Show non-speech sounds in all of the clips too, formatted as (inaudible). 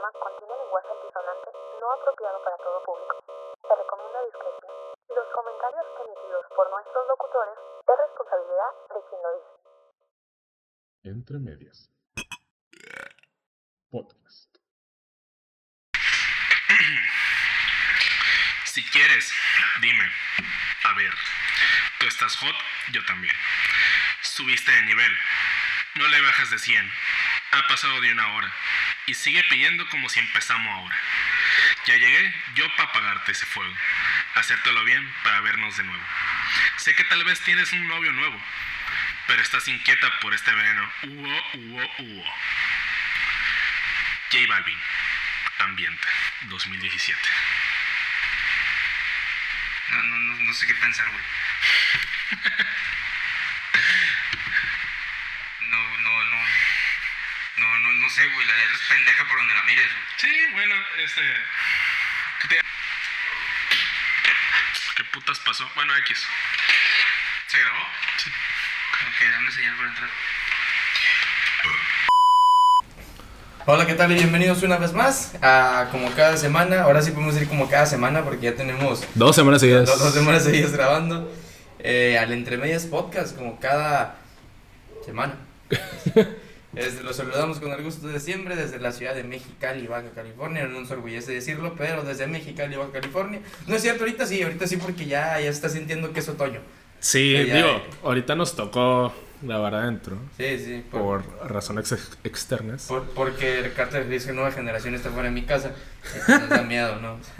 programa contiene lenguaje antisonante no apropiado para todo público. Se recomienda discreción. Los comentarios emitidos por nuestros locutores es responsabilidad de quien lo dice. Entre medias. Podcast. Si quieres, dime. A ver, tú estás hot, yo también. Subiste de nivel. No le bajas de 100. Ha pasado de una hora. Y sigue pidiendo como si empezamos ahora. Ya llegué yo para apagarte ese fuego. Hacértelo bien para vernos de nuevo. Sé que tal vez tienes un novio nuevo. Pero estás inquieta por este veneno. Uo, uo, uo. J Balvin. Ambiente. 2017. No, no, no, no sé qué pensar, güey. (laughs) No, no, no. No, no, no sé, güey. La letra es pendeja por donde la mires, güey. Sí, bueno, este. ¿Qué, te- ¿Qué putas pasó? Bueno, X. ¿Se grabó? Sí. Ok, dame señal para entrar. Hola, ¿qué tal? Y bienvenidos una vez más a como cada semana. Ahora sí podemos decir como cada semana porque ya tenemos Dos semanas seguidas. dos, dos semanas seguidas grabando. eh, al Entre Medias Podcast, como cada semana. (laughs) Es- los saludamos con el gusto de siempre desde la ciudad de Mexicali, Baja California. No nos orgullece decirlo, pero desde Mexicali, Baja California. No es cierto, ahorita sí, ahorita sí porque ya, ya está sintiendo que es otoño. Sí, Ya, digo, ahorita nos tocó grabar adentro. Sí, sí. Por, Por razones ex- externas. por- porque el cártel dice que nueva generación está fuera de mi casa. Nos da miedo, ¿no? (laughs)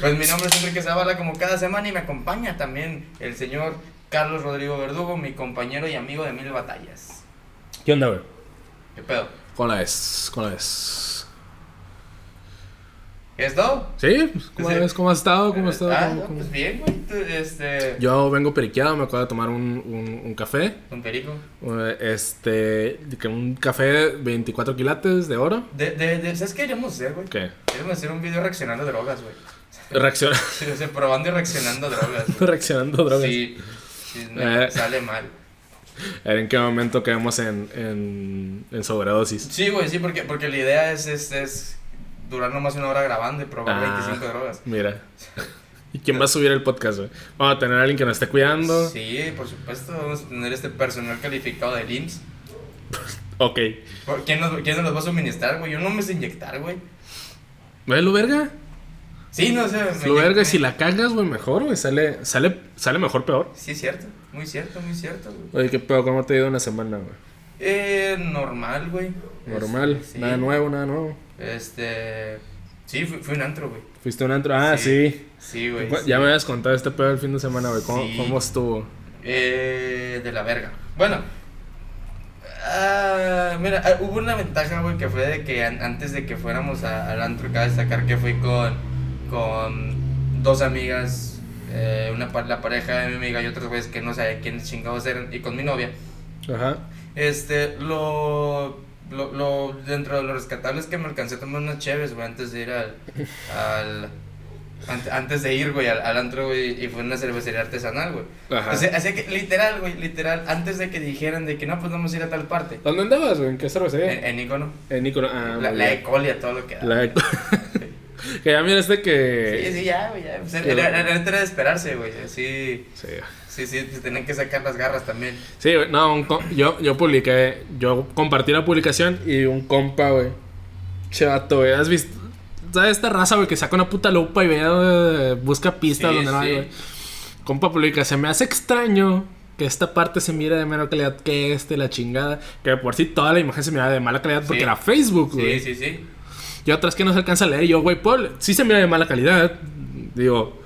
Pues mi nombre es Enrique Zavala, como cada semana, y me acompaña también el señor Carlos Rodrigo Verdugo, mi compañero y amigo de mil batallas. ¿Qué onda, güey? ¿Qué pedo? ¿Cómo la ves? ¿Cómo la ves? ¿Es todo? ¿Sí? ¿Cómo, Sí. la ves? ¿Cómo has estado? ¿Cómo has estado? Ah, ¿Cómo- no, cómo- pues bien, güey. Este. Yo vengo periqueado, me acabo de tomar un, un, un café. Un perico. eh, Este, que un café 24 quilates de oro. De, de, de, ¿Sabes qué queremos hacer, güey? ¿Qué? Queremos hacer un video reaccionando a drogas, güey. Reacciona, (laughs) Sí, o sea, probando y reaccionando a (laughs) drogas, güey. reaccionando a drogas. Sí, sí, me Eh. sale mal. A (laughs) ver en qué momento quedamos en, en, en sobredosis. Sí, güey, sí, porque, porque la idea es, es, es durar nomás una hora grabando y probar Ah. 25 drogas. Mira. (laughs) ¿Y quién va a subir el podcast, güey? Vamos a tener a alguien que nos esté cuidando. Sí, por supuesto, vamos a tener este personal calificado del IMSS. (laughs) Ok. ¿Por- ¿Quién nos, ¿Quién nos los va a suministrar, güey? Yo no me sé inyectar, güey. ¿Ves lo verga? Sí, no sé. me Lo verga, si la cagas, güey, mejor, güey. Sale, sale, sale mejor, peor. Sí, es cierto. Muy cierto, muy cierto, güey. Oye, qué pedo, ¿cómo te ha ido una semana, güey? Eh, normal, güey. Normal, sí. nada nuevo, nada nuevo. Este. Sí, fui, fui un antro, güey. Fuiste un antro. Ah, sí. Sí. Sí, güey. Ya sí. me habías contado este pedo el fin de semana, güey. ¿Cómo. ¿Cómo estuvo? Eh, de la verga. Bueno. ah, mira, ah, hubo una ventaja, güey, que fue de que an- antes de que fuéramos a- al antro, cabe destacar que fui con, con dos amigas, eh, una la pareja de mi amiga y otras güeyes que no sabía quiénes chingados eran, y con mi novia. Ajá. Este, lo, lo, lo, dentro de lo rescatable es que me alcancé a tomar unas cheves, güey, antes de ir al, al ante- antes de ir, güey, al, al antro, güey, y fue una cervecería artesanal, güey. Ajá. O sea, así que, literal, güey, literal, antes de que dijeran de que no, pues vamos a ir a tal parte. ¿Dónde andabas, güey? ¿En qué cervecería? En, en Icono. En Nicolás. Ah, la, la. Ecolia, todo lo que da. La eco- (laughs) (laughs) que ya miraste que. Sí, sí, ya, güey, ya. Pues, era, era, era de esperarse, güey. Sí, Sí. sí, sí, se tenían que sacar las garras también. Sí, güey, no, un yo, yo publiqué, yo compartí la publicación y un compa, güey. Che vato, güey, ¿has visto? ¿Sabes esta raza, güey, que saca una puta lupa y ve, eh, busca pistas Sí, donde no hay, güey? Compa publica, se me hace extraño que esta parte se mire de menor calidad que este, la chingada. Que por sí toda la imagen se mira de mala calidad porque era Facebook, güey. Sí, sí, sí. Y otras que no se alcanza a leer. Y yo, güey, Paul, sí se mira de mala calidad. Digo,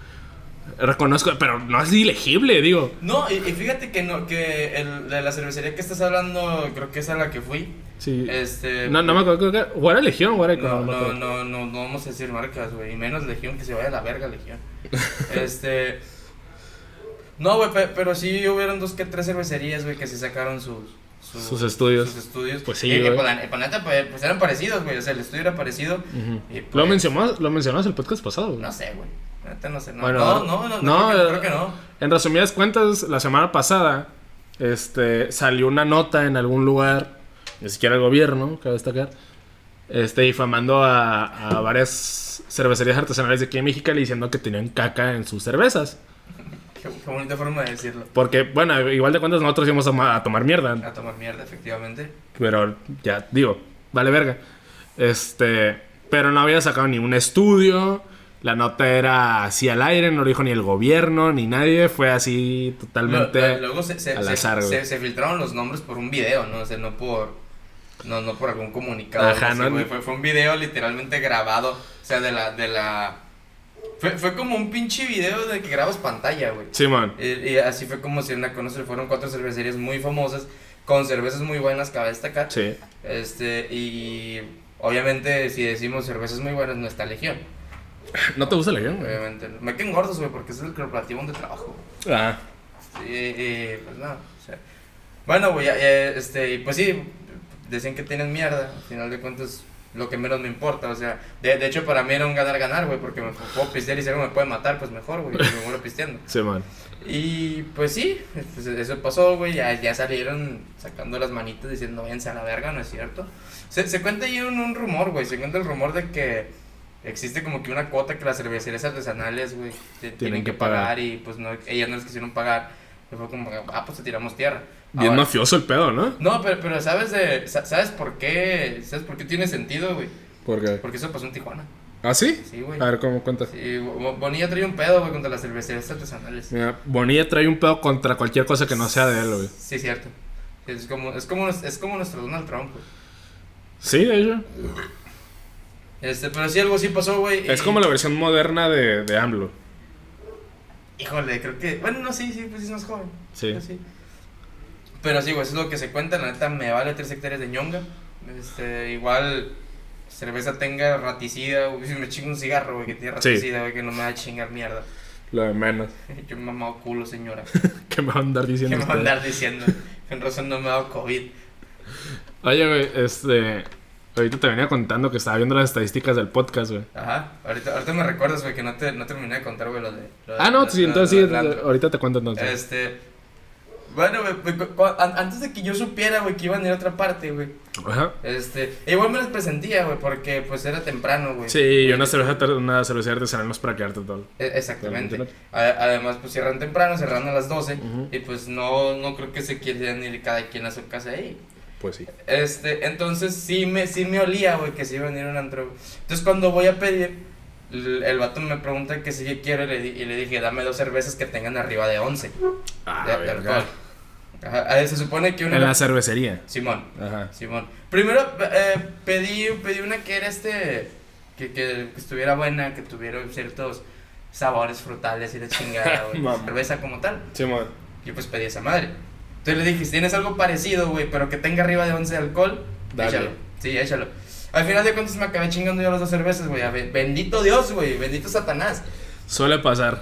reconozco, pero no es ilegible, digo. No, y, y fíjate que no, que el, de la cervecería que estás hablando, creo que es a la que fui. Sí. Este. No, no me acuerdo, que- o era Legión o era No, no, no, no, no vamos a decir marcas, güey. Y menos Legión, que se vaya a la verga, Legión. (laughs) este. No, güey, pe- pero sí hubieron dos que tres cervecerías, güey, que se sacaron sus. Sus estudios. Sus estudios. Pues sí, Y, y güey. pues, eran parecidos, güey. O sea, el estudio era parecido. Ujú. y, pues, Lo mencionamos, lo mencionamos el podcast pasado. güey. No sé, güey. No sé. No, Bueno, no, no, no, no, no, creo, que, eh, creo que no. En resumidas cuentas, la semana pasada este, salió una nota en algún lugar, ni siquiera el gobierno, cabe destacar, Este, difamando a, a varias cervecerías artesanales de aquí en México diciendo que tenían caca en sus cervezas. Qué, qué bonita forma de decirlo. Porque, bueno, igual de cuentas nosotros íbamos a, a tomar mierda. A tomar mierda, efectivamente. Pero ya, digo, vale verga. Este, pero no había sacado ni un estudio. La nota era así al aire, no lo dijo ni el gobierno, ni nadie. Fue así totalmente. Lo- lo- luego se, se, al se- azar, güey. se- se filtraron los nombres por un video, ¿no? O sea, no por. No, no por algún comunicado. Ajá, así, no-. Fue, fue un video literalmente grabado. O sea, de la. De la fue, fue como un pinche video de que grabas pantalla, güey. Simón. Y, y así fue como si en la conocer fueron cuatro cervecerías muy famosas. Con cervezas muy buenas, cabe destacar. Sí. Este, y obviamente si decimos cervezas muy buenas no está Legión. ¿No te gusta güey? Obviamente. Me quedan gordos, güey, porque es el corporativo donde trabajo. Ah. Y, pues no, o sea. Bueno, güey, este, pues sí, decían que tienen mierda. Al final de cuentas, lo que menos me importa. O sea, de, de hecho, para mí era un ganar-ganar, güey, porque me puedo pistear y si algo me puede matar, pues mejor, güey, me muero pisteando. (laughs) Simón. Y pues sí, pues eso pasó, güey. Ya, ya salieron sacando las manitas diciendo, váyanse a la verga, ¿no es cierto? Se, se cuenta ahí un, un rumor, güey. Se cuenta el rumor de que existe como que una cuota que las cervecerías artesanales, güey, tienen, que que pagar, pagar. y pues no, ellas no les quisieron pagar. Y fue como, ah, pues te tiramos tierra. Bien Ahora- mafioso el pedo, ¿no? No, pero, pero ¿sabes de, sa- ¿sabes por qué? ¿Sabes por qué tiene sentido, güey? Porque... Porque eso pasó en Tijuana. ¿Ah, sí? Sí, güey. A ver, ¿cómo cuentas? Sí, Bonilla trae un pedo, güey, contra las cervecerías artesanales. Mira, Bonilla trae un pedo contra cualquier cosa que no sea de él, güey. Sí, cierto. Es como, es como, es como nuestro Donald Trump, güey. Sí, de hecho. Este, pero sí, algo sí pasó, güey. Es y- como la versión moderna de, de AMLO. Híjole, creo que. Bueno, no, sí, sí, pues es más joven. Sí. Pero sí, güey, eso es lo que se cuenta. La neta, me vale tres hectáreas de ñonga. Este, igual. Cerveza tenga raticida, güey. Si (laughs) me chingo un cigarro, güey, que tiene raticida, güey, que no me va a chingar mierda. Lo de menos. (laughs) Yo me he mamado culo, señora. (laughs) ¿Qué me va a andar ¿Qué diciendo me va a andar diciendo? En razón no me ha dado COVID. Oye, güey, este... Ahorita te venía contando que estaba viendo las estadísticas del podcast, güey. Ajá. Ahorita, ahorita me recuerdas, güey, que no, te, no terminé de contar, güey, lo de. lo de- Ah, no, lo- sí, entonces lo sí, ahorita te cuento entonces. Este. Bueno, güey, antes de que yo supiera, güey, que iban a ir a otra parte, güey. Ajá. Este. Igual me les presentía, güey, porque pues era temprano, güey. Sí, y una cerveza, una cerveza artesanal no es para quedarte todo. e- Exactamente. Además, pues cierran temprano, cerran a las 12. Ujú. Y pues no, no creo que se quieran ir cada quien a su casa ahí. Pues sí. Este, entonces sí me, sí me olía, güey, que se iban a ir a un antro. Entonces cuando voy a pedir, el, vato me pregunta que si yo quiero y le, y le dije, dame dos cervezas que tengan arriba de 11. Ah, de, de. Ajá, ah, se supone que una... En la cervecería. Simón, Ajá. Simón. Primero eh, pedí, pedí una que era este, que, que, que estuviera buena, que tuviera ciertos sabores frutales y de chingada, (laughs) güey. Cerveza como tal. Simón. Yo pues pedí esa madre. Entonces le dije, si tienes algo parecido, güey, pero que tenga arriba de 11 de alcohol, Dale. échalo. Sí, échalo. Al final de cuentas me acabé chingando yo las dos cervezas, güey. Bendito Dios, güey. Bendito Satanás. Suele pasar.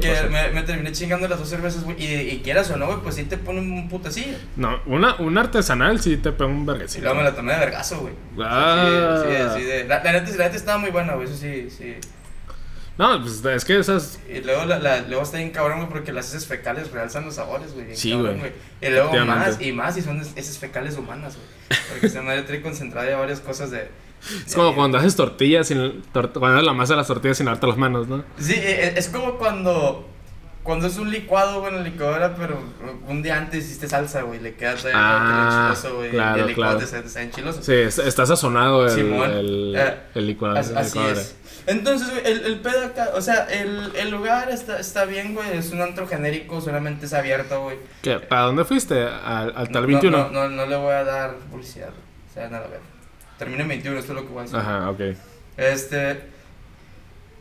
Que, me, me terminé chingando las dos cervezas, güey. Y, y quieras o no, güey, pues sí te pone un putacillo. No, una, un artesanal sí te pega un Y verguecito. luego me la tomé de vergazo, güey. Ah. Sí, sí, sí. de- la, la neta, la neta estaba muy buena, güey. Eso sí, sí. No, pues es que esas. Y luego, la, la- luego está bien cabrón, güey, porque las heces fecales realzan los sabores, güey. Sí, cabrón, güey. Y luego más y más, y son heces fecales humanas, güey. Porque esa madre trae concentrada ya varias cosas de. Es como de- cuando haces tortillas sin. tor- cuando haces la masa de las tortillas sin lavarte las manos, ¿no? Sí, e- e- es como cuando. Cuando es un licuado, güey, en la licuadora, pero un día antes hiciste salsa, güey, le queda todavía Ah, enchiloso, güey. claro, y el licuado claro. te, enchiloso. Sí, es- está sazonado el, Simón. el, Eh, el licuado. Así licuadora. es. Entonces, güey, el, el pedo acá, o sea, el, el lugar está, está bien, güey, es un antro genérico, solamente es abierto, güey. ¿Qué? ¿Para dónde fuiste? ¿Al, al tal No, 21? No, no, no le voy a dar publicidad, o sea, nada a ver. Termina en 21, esto es lo que voy a decir. Ajá, ok. Este.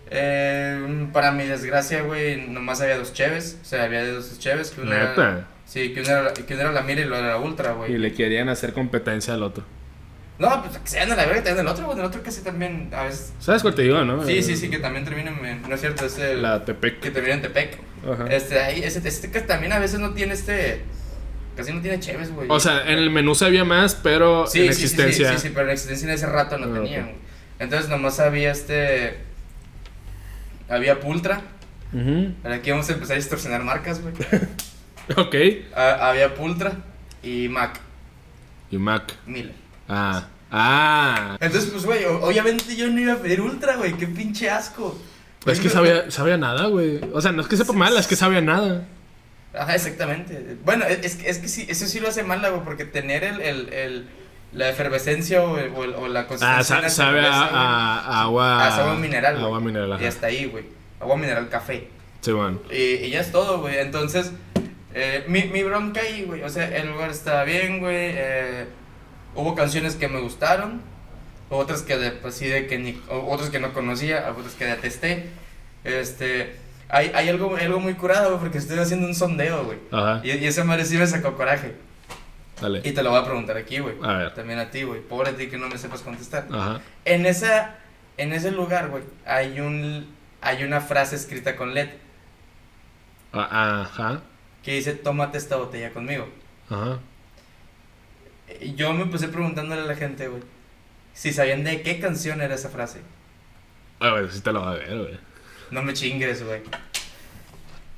eh, para mi desgracia, güey, nomás había dos cheves. O sea, había dos cheves. Que una era- Neta. sí, que una, era, que una era la mira y la otra era la ultra, güey. Y le querían hacer competencia al otro. No, pues que se vayan a la verga también el otro, güey. El otro casi también, a veces. ¿Sabes cuál te digo, no? Sí, sí, sí, que también termina en. No es cierto, es el. La Tepec. Que termina en Tepec. Ajá. Este, ahí, ese, este que también a veces no tiene este. Casi no tiene cheves, güey. O sea, en el menú se había más, pero Sí, en sí, existencia. Sí, sí, sí, pero en existencia en ese rato no Ah, tenían. ok. güey. Entonces nomás había este. Había Pultra. Ujú. Ahora aquí vamos a empezar a distorsionar marcas, güey. (laughs) Ok. Había Pultra y Mac, Y Mac. Miller. Ah. Ah. Entonces, pues, güey, obviamente yo no iba a pedir ultra, güey. Qué pinche asco. Es que sabía, sabía nada, güey. O sea, no es que sepa mal, es que sabía nada. Ajá, exactamente. Bueno, es, es que- es que sí, eso sí lo hace mal, güey, porque tener el, el, el- la efervescencia o, el- o el- o la consistencia Ah, la sabe a, a- a agua. Ah, agua mineral, güey. Agua mineral, ajá. Y hasta ahí, güey. Agua mineral café. Sí, bueno. Y, y ya es todo, güey. Entonces, eh, mi, mi bronca ahí, güey. O sea, el lugar estaba bien, güey. eh, hubo canciones que me gustaron. Otras que de, pues sí, de que ni, otras que no conocía, otras que detesté. Este, hay, hay algo, algo muy curado, güey, porque estoy haciendo un sondeo, güey. Ajá. Y, y esa madre sí me sacó coraje. Dale. Y te lo voy a preguntar aquí, güey. A ver. También a ti, güey. Pobre ti que no me sepas contestar. Ajá. En esa, en ese lugar, güey, hay un, hay una frase escrita con LED Ah, Ajá. que dice, tómate esta botella conmigo. Ajá. Y yo me puse preguntándole a la gente, güey, si sabían de qué canción era esa frase. Ah, güey, sí te lo va a ver, güey. No me chingues, güey.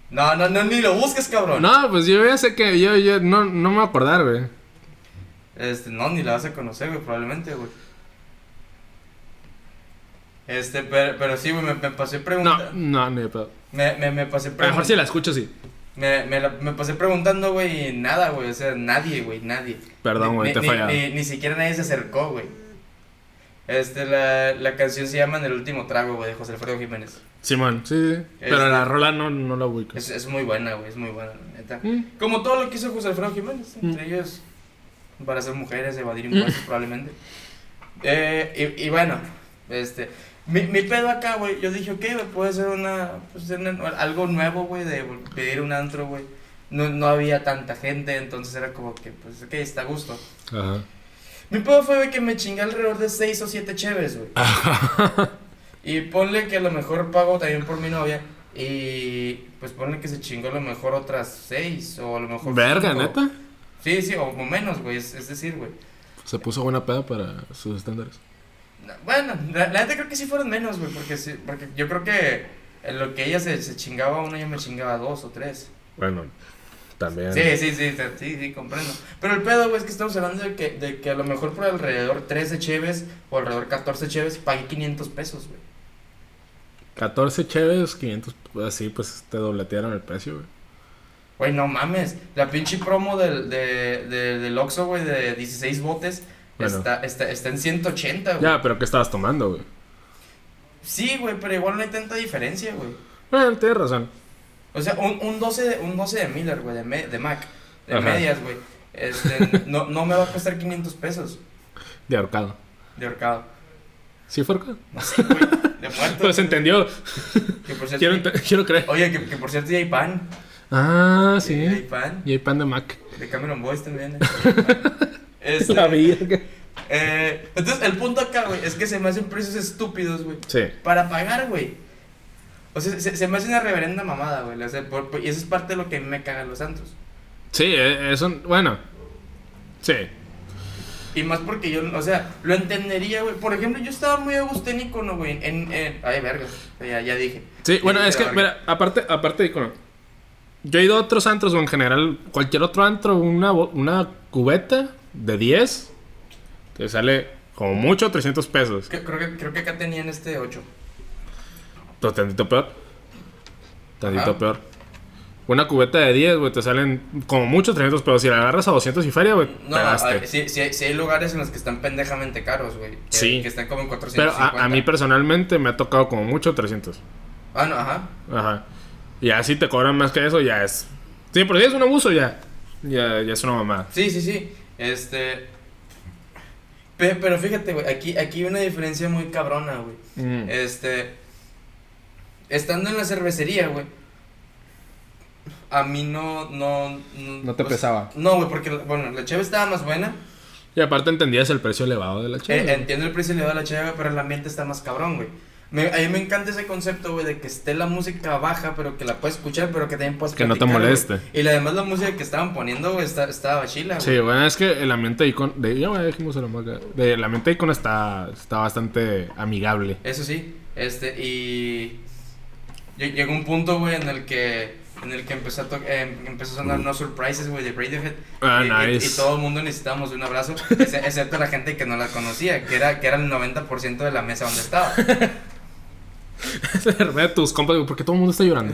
No, no, no, ni lo busques, cabrón. No, pues yo ya sé que yo, yo no, no me voy a acordar, güey. Este, no, ni la vas a conocer, güey, probablemente, güey. Este, pero, pero sí, güey, me, me pasé No, preguntando. no, ni de pedo. Me, me, me pasé A lo mejor preguntando. si la escucho, sí. Me, me, la- me pasé preguntando, güey, nada, güey. O sea, nadie, güey, nadie. Perdón, güey, te he ni-. Ni, ni siquiera nadie se acercó, güey. Este, la, la canción se llama En el último trago, güey, de José Alfredo Jiménez. Simón, sí, sí. Pero Este- la rola no, no la ubico. Es, es muy buena, güey, es muy buena, la neta. Mm. Como todo lo que hizo José Alfredo Jiménez, entre ellos, para ser mujeres, evadir impuestos, probablemente. Eh, y, y bueno, este, mi, mi pedo acá, güey, yo dije, ok, puede ser una, pues, una- algo nuevo, güey, de pedir un antro, güey. No, no había tanta gente, entonces era como que, pues, ok, está a gusto. Ajá. Mi pedo fue, güey, que me chingué alrededor de 6 o 7 cheves, güey. (laughs) y ponle que a lo mejor pago también por mi novia. Y pues ponle que se chingó a lo mejor otras 6 o a lo mejor. Verga, cinco. neta. Sí, sí, o, o menos, güey. Es, es decir, güey. Se puso buena peda para sus estándares. No, Bueno, la, la neta creo que sí fueron menos, güey. Porque, sí, porque yo creo que en lo que ella se, se chingaba uno, yo me chingaba dos o tres. Bueno, también. Sí, sí, sí, sí, sí, sí, comprendo. Pero el pedo, güey, es que estamos hablando de que, de que a lo mejor por alrededor 13 cheves o alrededor 14 cheves pagué 500 pesos, güey. 14 cheves, 500, pues, así, pues te dobletearon el precio, güey. Güey, no mames. La pinche promo del, de, de- del Oxxo, güey, de 16 botes Bueno. está, está, está en 180, güey. Ya, pero ¿qué estabas tomando, güey? Sí, güey, pero igual no hay tanta diferencia, güey. Bueno, tienes razón. O sea, un, un, 12, de, un 12 de Miller, güey, de, me- de Mac, de Ajá. medias, güey. Este, no, no me va a costar 500 pesos De ahorcado. de horcado. ¿Sí fue ahorcado? No sé, güey, de muerto. (laughs) Pues se entendió. Que por cierto, Quiero, ent- quiero creer. Oye, que, que por cierto ya hay pan. Ah, Ya sí. hay pan. Y hay pan de Mac. De Cameron Boys también. eh. (laughs) Este, La eh, entonces, el punto acá, güey, es que se me hacen precios estúpidos, güey. Sí. Para pagar, güey. O sea, se, se me hace una reverenda mamada, güey. o sea, por- por- y eso es parte de lo que me cagan los santos. Sí, eh, eso. Bueno. Sí. Y más porque yo, o sea, lo entendería, güey. Por ejemplo, yo estaba muy agusténico, ¿no, güey? En, en, ay, verga. Ya, ya dije. Sí, bueno, es que, mira, aparte, aparte de icono. Yo he ido a otros antros, o en general, cualquier otro antro, una, una cubeta de 10, te sale como mucho 300 pesos. Creo que, creo que acá tenían este 8. Pero tantito peor. Tantito peor. Una cubeta de 10, güey, te salen como mucho 300 pesos. Si la agarras a 200 y feria, güey, No, pegaste. sí, hay- sí hay lugares en los que están pendejamente caros, güey. Que, Sí. Que están como en Pero 450. a, a mí personalmente me ha tocado como mucho 300. Ah, no, ajá. Ajá. Y así te cobran más que eso, ya es. Sí, pero si es un abuso, ya. Ya, ya es una mamada. Sí, sí, sí. Este. pe- Pero fíjate, güey, aquí, aquí hay una diferencia muy cabrona, güey. Mm. Este. Estando en la cervecería, güey. A mí no. No, No te o sea, pesaba. No, güey, porque, bueno, la cheve estaba más buena. Y aparte entendías el precio elevado de la Eh, chela. entiendo el precio elevado de la cheve, pero el ambiente está más cabrón, güey. Me, a mí me encanta ese concepto, güey, de que esté la música baja, pero que la puedes escuchar, pero que también puedes Que no te platicar, moleste. Y la demás la música que estaban poniendo, güey, está, estaba chila, güey. Sí, bueno, es que el ambiente ahí con. De, ya, güey, dijimos la marca. De, el ambiente ahí con está, está bastante amigable. Eso sí, este, y lle- llegó un punto, güey, en el que en el que empezó a, eh, empezó a sonar No Surprises, güey, de Radiohead. Ah, y, y- nice. y todo el mundo necesitábamos un abrazo, (laughs) ex- excepto la gente que no la conocía, que era, que era el 90% de la mesa donde estaba. (laughs) Ríe de tus compas, digo, ¿por qué todo el mundo está llorando?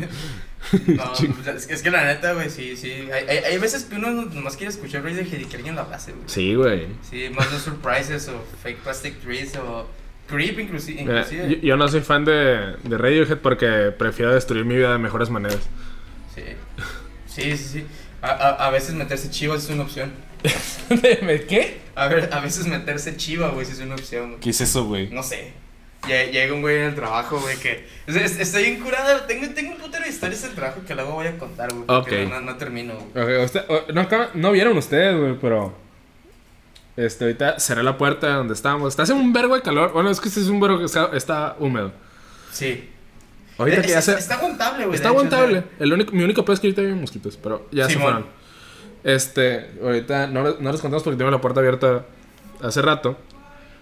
No, (laughs) pues, es, que, la neta, güey, sí, sí. Hay, hay, hay veces que uno nomás quiere escuchar Radiohead y que alguien lo abrace, güey. Sí, güey. Sí, más No Surprises o Fake Plastic Trees o Creep inclusi- Mira, inclusive. yo, yo no soy fan de, de Radiohead porque prefiero destruir mi vida de mejores maneras. Sí, sí, sí. sí. A, a, a veces meterse chivas es una opción. (laughs) ¿Qué? A, ver, a veces meterse chiva, güey, sí es una opción. güey. ¿Qué es eso, güey? No sé. Lle- Llega un güey en el trabajo, güey, que... es- es- Estoy incurada, tengo, tengo un putero de historias del trabajo que luego voy a contar, güey. porque Ok. No, no termino, güey. Ok, usted- o- no, acaba- no vieron ustedes, güey, pero. Este, ahorita cerré la puerta donde estábamos. Está haciendo un vergo de calor. Bueno, es que este es un vergo que está, está húmedo. Sí. Ahorita Es- que ya se. Está aguantable, güey. Está hecho, aguantable. El único, mi único peor es que ahorita hay mosquitos, pero ya se fueron. Este, ahorita no, no les contamos porque tengo la puerta abierta hace rato.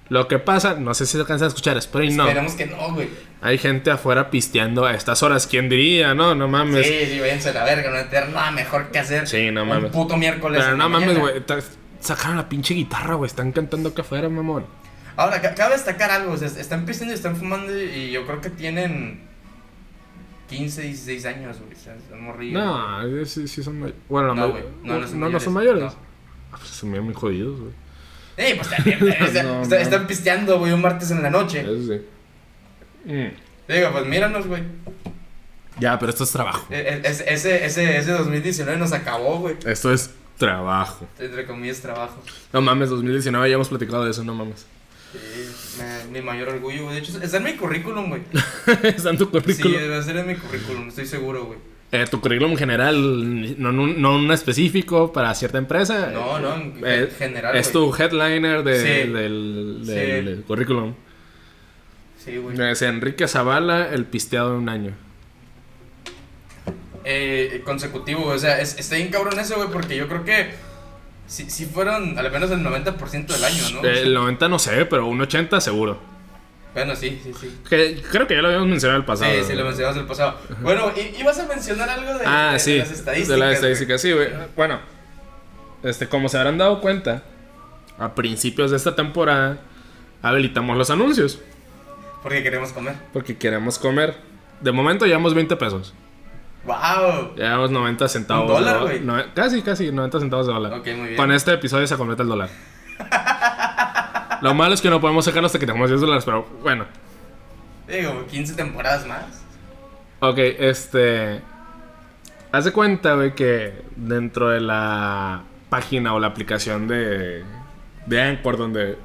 Lo que pasa, no sé si se alcanzan a escuchar, espero y no. Esperemos que no, güey. Hay gente afuera pisteando a estas horas. ¿Quién diría? No, no mames. Sí, sí, váyanse a la verga, no tener nada mejor que hacer. Sí, no Un mames. puto miércoles. Pero no mames, güey. Sacaron la pinche guitarra, güey. Están cantando acá afuera, mamón. Ahora, ca- cabe destacar algo, o sea, están pisteando y están fumando y yo creo que tienen 15, 16 años, güey, o sea, son morrillos. No, sí, sí son mayores. Bueno, No, no, güey. No, no son no, mayores. son mayores. No. Ah, pues se me ven muy jodidos, güey. Eh, pues (laughs) No, está- no. están pisteando, güey, un martes en la noche. Eso sí. Mm. Digo, pues míranos, güey. Ya, pero esto es trabajo. E- e- Ese, ese, ese, ese 2019 nos acabó, güey. Esto es trabajo. Entre comillas, trabajo. No mames, 2019 ya hemos platicado de eso, no mames. Sí, me- mi mayor orgullo, güey. De hecho, está en mi currículum, güey. (laughs) Está en tu Sí, currículum. debe ser en mi currículum, estoy seguro, güey. Eh, tu currículum general, no, no, no un específico para cierta empresa. No, no, en Eh, general, Es tu headliner de- Sí. del, Sí. del currículum. Sí, güey. Es Enrique Zavala, el pisteado de un año. eh, consecutivo. O sea, es, está bien cabrón eso, güey, porque yo creo que si, si fueron al menos el 90% del año, ¿no? El 90 no sé, pero un 80 seguro. Bueno, sí, sí, sí. Que creo que ya lo habíamos mencionado el pasado. Sí, sí, lo mencionamos el pasado. Bueno, i- ibas a mencionar algo de, Ah, de- de sí. las estadísticas. De las estadísticas, sí, güey. Bueno, este, como se habrán dado cuenta, a principios de esta temporada habilitamos los anuncios. Porque queremos comer. Porque queremos comer. De momento llevamos 20 pesos. ¡Wow! Llevamos 90 centavos. ¿Un dólar, güey? no- casi, casi 90 centavos de dólar. Ok, muy bien. Con este episodio se completa el dólar. (laughs) Lo malo es que no podemos sacarlo hasta que tengamos 10 dólares, pero bueno. Digo, 15 temporadas más. Ok, este. Haz de cuenta, güey, que dentro de la página o la aplicación de. de Anchor, donde.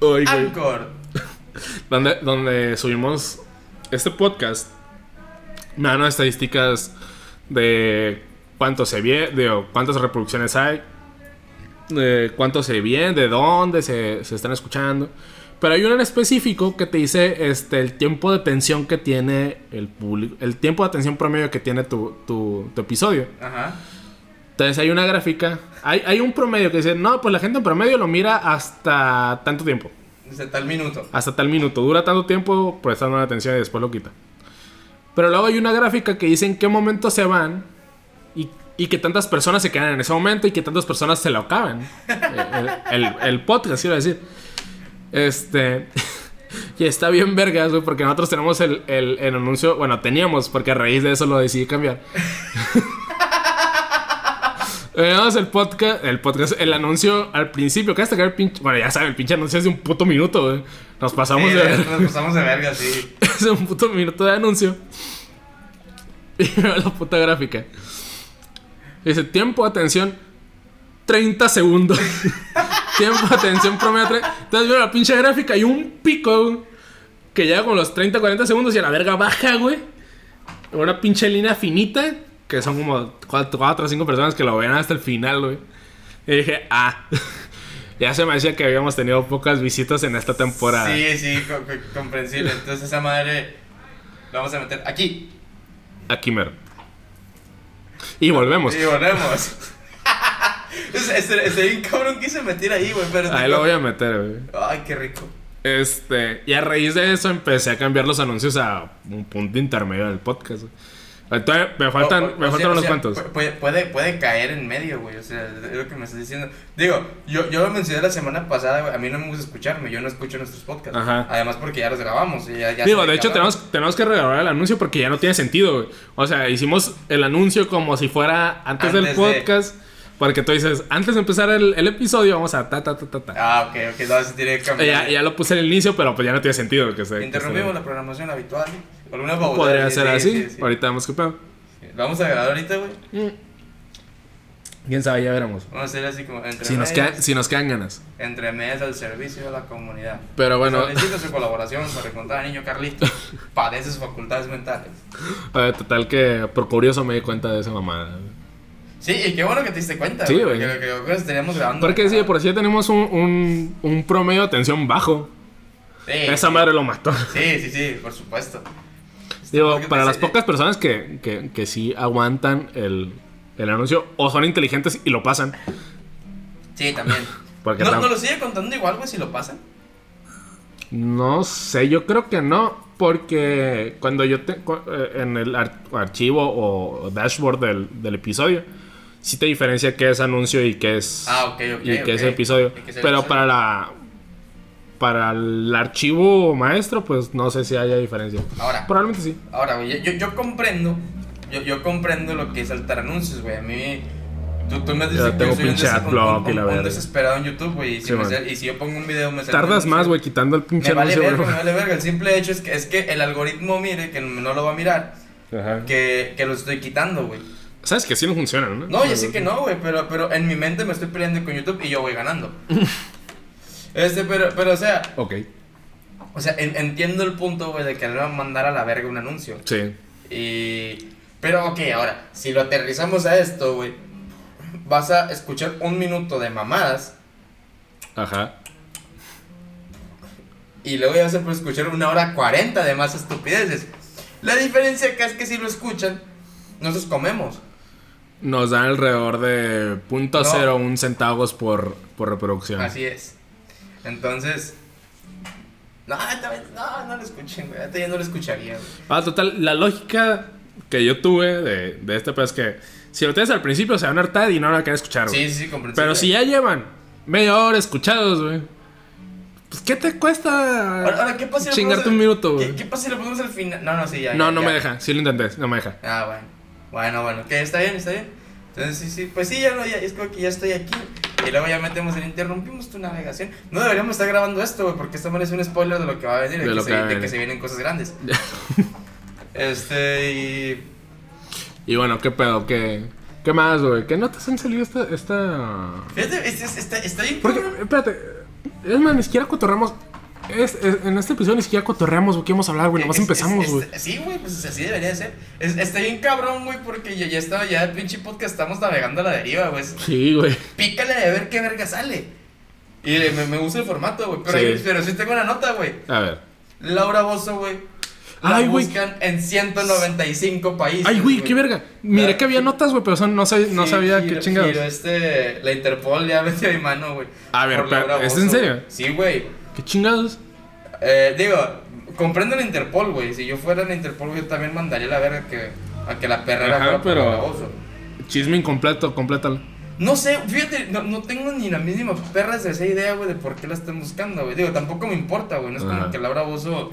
Ay, Anchor. (laughs) donde, donde subimos este podcast, me dan estadísticas de cuánto se ve, de cuántas reproducciones hay, de cuánto se ve, de dónde se, se están escuchando. Pero hay uno en específico que te dice este, el tiempo de atención que tiene el público, el tiempo de atención promedio que tiene tu, tu, tu episodio. Ajá. Entonces hay una gráfica, hay, hay un promedio que dice, no, pues la gente en promedio lo mira hasta tanto tiempo. Desde tal minuto. Hasta tal minuto. Dura tanto tiempo prestando atención y después lo quita. Pero luego hay una gráfica que dice en qué momento se van y, y que tantas personas se quedan en ese momento y que tantas personas se lo acaban. el, el, el podcast, quiero decir. Este. (laughs) y está bien vergas, güey, porque nosotros tenemos el, el, el anuncio. Bueno, teníamos, porque a raíz de eso lo decidí cambiar. (laughs) Veamos el podcast, el podcast, el anuncio al principio, que hasta que el pinche, bueno, ya saben, el pinche anuncio es de un puto minuto, güey. Nos pasamos de ver. Nos pasamos de verga, sí. (laughs) es un puto minuto de anuncio. (laughs) Y veo la puta gráfica. Dice, tiempo de atención, 30 segundos. (laughs) tiempo de atención promedio, Entonces veo la pinche gráfica y un pico, güey, que llega con los 30, 40 segundos y a la verga baja, güey. Una pinche línea finita, que son como 4 o 5 personas que lo ven hasta el final, güey. Y dije, ah, (laughs) ya se me decía que habíamos tenido pocas visitas en esta temporada. Sí, sí, co- co- comprensible. Entonces esa madre la vamos a meter aquí. Aquí mero. Y volvemos. Y volvemos. (laughs) Este bien cabrón quise meter ahí, güey, pero... Ahí lo voy a meter, güey. Ay, qué rico. Este, y a raíz de eso empecé a cambiar los anuncios a un punto intermedio del podcast. güey. Entonces, me faltan, O- o- me o faltan sea, unos sea, cuantos. pu- Puede, puede, puede caer en medio, güey. O sea, es lo que me estás diciendo. Digo, yo, yo lo mencioné la semana pasada, güey. A mí no me gusta escucharme. Yo no escucho nuestros podcasts. Ajá. Además, porque ya los grabamos. y Ya, ya Digo, de hecho tenemos, tenemos que regrabar el anuncio porque ya no tiene sentido, güey. O sea, hicimos el anuncio como si fuera antes, del Antes de- podcast. Porque tú dices, antes de empezar el, el episodio, vamos a ta, ta, ta, ta, ta. Ah, ok, ok. No, se tiene que cambiar. ya, ya lo puse al inicio, pero pues ya no tiene sentido que se... que Interrumpimos se- la programación habitual. Alguna Podría ser sí, así. sí, sí. Ahorita vemos qué pedo. Vamos a grabar ahorita, güey. Quién sabe, ya veremos. Vamos a hacer así como entre Si nos, medias, queda- si nos quedan ganas. entre medias al servicio de la comunidad. Pero bueno, Solicito su colaboración (laughs) para encontrar a niño Carlito. Padece sus facultades mentales. a ver, total que por curioso me di cuenta de esa mamada. Sí, y qué bueno que te diste cuenta. Sí, güey. Porque lo que que estaríamos grabando. Porque sí, por sí tenemos un, un, un promedio de atención bajo. Sí, Esa sí. madre lo mató. Sí, sí, sí, por supuesto. Digo, para las pocas personas que, que, que sí aguantan el, el anuncio o son inteligentes y lo pasan. Sí, también. (laughs) Porque ¿No, tam- ¿No lo sigue contando igual, güey, si lo pasan? No sé, yo creo que no. Porque cuando yo te, eh, en el ar- archivo o dashboard del, del episodio, sí te diferencia qué es anuncio y qué es, Ah, ok, ok, y qué es episodio. Es el Pero episodio. para la para el archivo maestro, pues no sé si haya diferencia. Ahora, Probablemente sí. ahora, güey, yo, yo comprendo. Yo, yo comprendo lo que es saltar anuncios, güey. A mí. Tú, tú me dices Ya que tengo yo soy un, pinche des- adblock un- y la un- un verga. desesperado en YouTube, güey. Y, si Sí, y si yo pongo un video, me sale. Tardas un más, güey, quitando el pinche Me vale anuncio, verga, güey. me vale verga. El simple hecho es que, es que el algoritmo mire que no lo va a mirar, Ajá. que, que lo estoy quitando, güey. Sabes que sí no funcionan, ¿no? No, yo sé que no, güey, pero, pero en mi mente me estoy peleando con YouTube y yo voy ganando. (laughs) este, pero, pero, o sea, Ok, o sea, en- entiendo el punto, güey, de querer mandar a la verga un anuncio. sí. Y. Pero, ok, ahora, si lo aterrizamos a esto, güey, vas a escuchar un minuto de mamadas Ajá. y luego ya vas a escuchar una hora cuarenta de más estupideces. La diferencia acá es que si lo escuchan, nosotros comemos. Nos dan alrededor de .01 centavos por, por reproducción. Así es. Entonces. No, no, no lo escuchen, güey. Ya no lo escucharía, güey. Ah, total, la lógica que yo tuve de, de este pues es que si lo tienes al principio se van a hartar y no van a querer escuchar, güey. Sí, sí, comprensible. Pero si ya llevan media hora escuchados, güey. Pues, ¿qué te cuesta Ahora, ahora, ¿qué pasa si lo chingarte un al- minuto, ¿Qué, güey? ¿Qué pasa si lo ponemos al final? No, no, sí, ya. No, ya, no ya. me deja. Sí lo intenté, no me deja. Ah, bueno. Bueno, bueno. Que está bien, está bien. Entonces, sí, sí. Pues sí, ya, lo- ya es como que ya estoy aquí. Y luego ya metemos el interrumpimos tu navegación. No deberíamos estar grabando esto, güey, porque esto es un spoiler de lo que va a venir, de, De que, se, de que vienen cosas grandes. (laughs) este, y. Y bueno, ¿qué pedo? ¿Qué, qué más, güey? ¿Qué notas han salido esta...? esta... Fíjate, es- es- está, está bien. Porque, espérate. Es más, ni siquiera cotorramos... Es, es- en este episodio ni siquiera cotorreamos, güey. ¿Qué íbamos a hablar, güey? Nomás empezamos, güey. Sí, güey, pues así debería de ser. Es- está bien cabrón, güey, porque ya, ya estaba, ya el pinche podcast estamos navegando a la deriva, güey. Sí, güey. Pícale de ver qué verga sale. Y me, me gusta el formato, güey. Pero, Sí. pero tengo una nota, güey. A ver. Laura Bozo, güey. La Ay, güey. buscan en 195 países. Ay, güey, qué verga. Miré que había notas, güey, pero son- no, sab- no Sí, sabía giro- qué chingados. giro este, la Interpol ya (laughs) metió mi mano, güey. A ver, pero, ¿es en serio? Sí, güey. ¿Qué chingados? Eh, digo, comprendo la Interpol, güey. Si yo fuera la Interpol, yo también mandaría la verga que, a que la perrera Ajá, fuera pero-. Chisme incompleto, complétalo. No sé, fíjate, no, no tengo ni la mínima perra de esa idea, güey, de por qué la están buscando, güey. Digo, tampoco me importa, güey. No es como que Laura Bozo,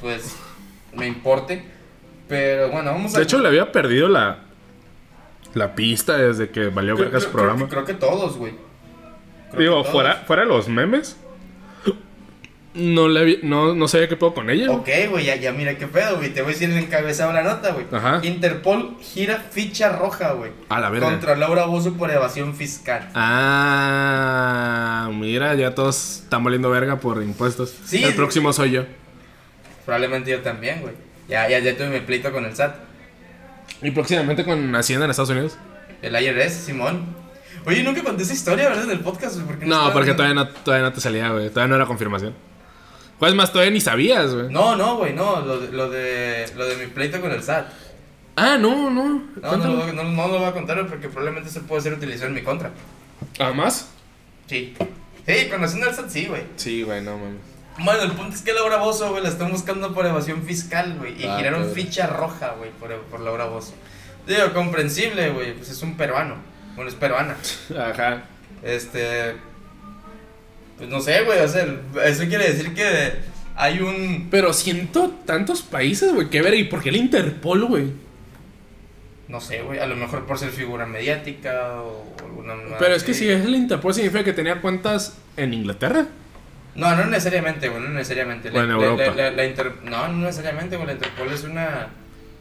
pues, me importe. Pero bueno, vamos a. De hecho, le había perdido la, la pista desde que valió creo, verga su programa. creo que- creo que todos, güey. Digo, fuera, fuera de los memes, no, le no, no sabía qué puedo con ella. Ok, güey, ya, ya mira qué pedo, güey. Te voy a decir el encabezado la nota, güey. Ajá. Interpol gira ficha roja, güey. A la verga. Contra Laura Bozo por evasión fiscal. Ah, mira, ya todos están valiendo verga por impuestos. Sí, El próximo soy yo. Probablemente yo también, güey. Ya, ya, ya tuve mi pleito con el SAT. Y próximamente con Hacienda en Estados Unidos. El IRS, Simón. Oye, nunca conté esa historia, ¿verdad? En el podcast, güey. ¿por qué No, estaba- porque todavía no, todavía no te salía, güey. Todavía no era confirmación. Pues más, todavía ni sabías, güey. No, no, güey, no. Lo, de- lo, de, lo de mi pleito con el SAT. Ah, no, no. No, no, lo- no, no lo voy a contar porque probablemente se puede ser utilizado en mi contra. ¿Ah, más? Sí. Sí, conociendo al SAT, sí, güey. Sí, güey, no mames. Bueno, el punto es que Laura Bozo, güey, la están buscando por evasión fiscal, güey. Y Ah, giraron ficha roja, güey, por, por Laura Bozo. Digo, comprensible, güey, pues es un peruano. Bueno, es peruana. (laughs) Ajá. Este. Pues no sé, güey, o sea, eso quiere decir que hay un. Pero siento tantos países, güey, que ver. ¿Y por qué el Interpol, güey? No sé, güey, a lo mejor por ser figura mediática o alguna. Pero es que si es el Interpol, significa que tenía cuentas en Inglaterra. No, no necesariamente, güey, no necesariamente. La- Bueno, la- Europa. la Inter- No, no necesariamente, güey, la Interpol es una.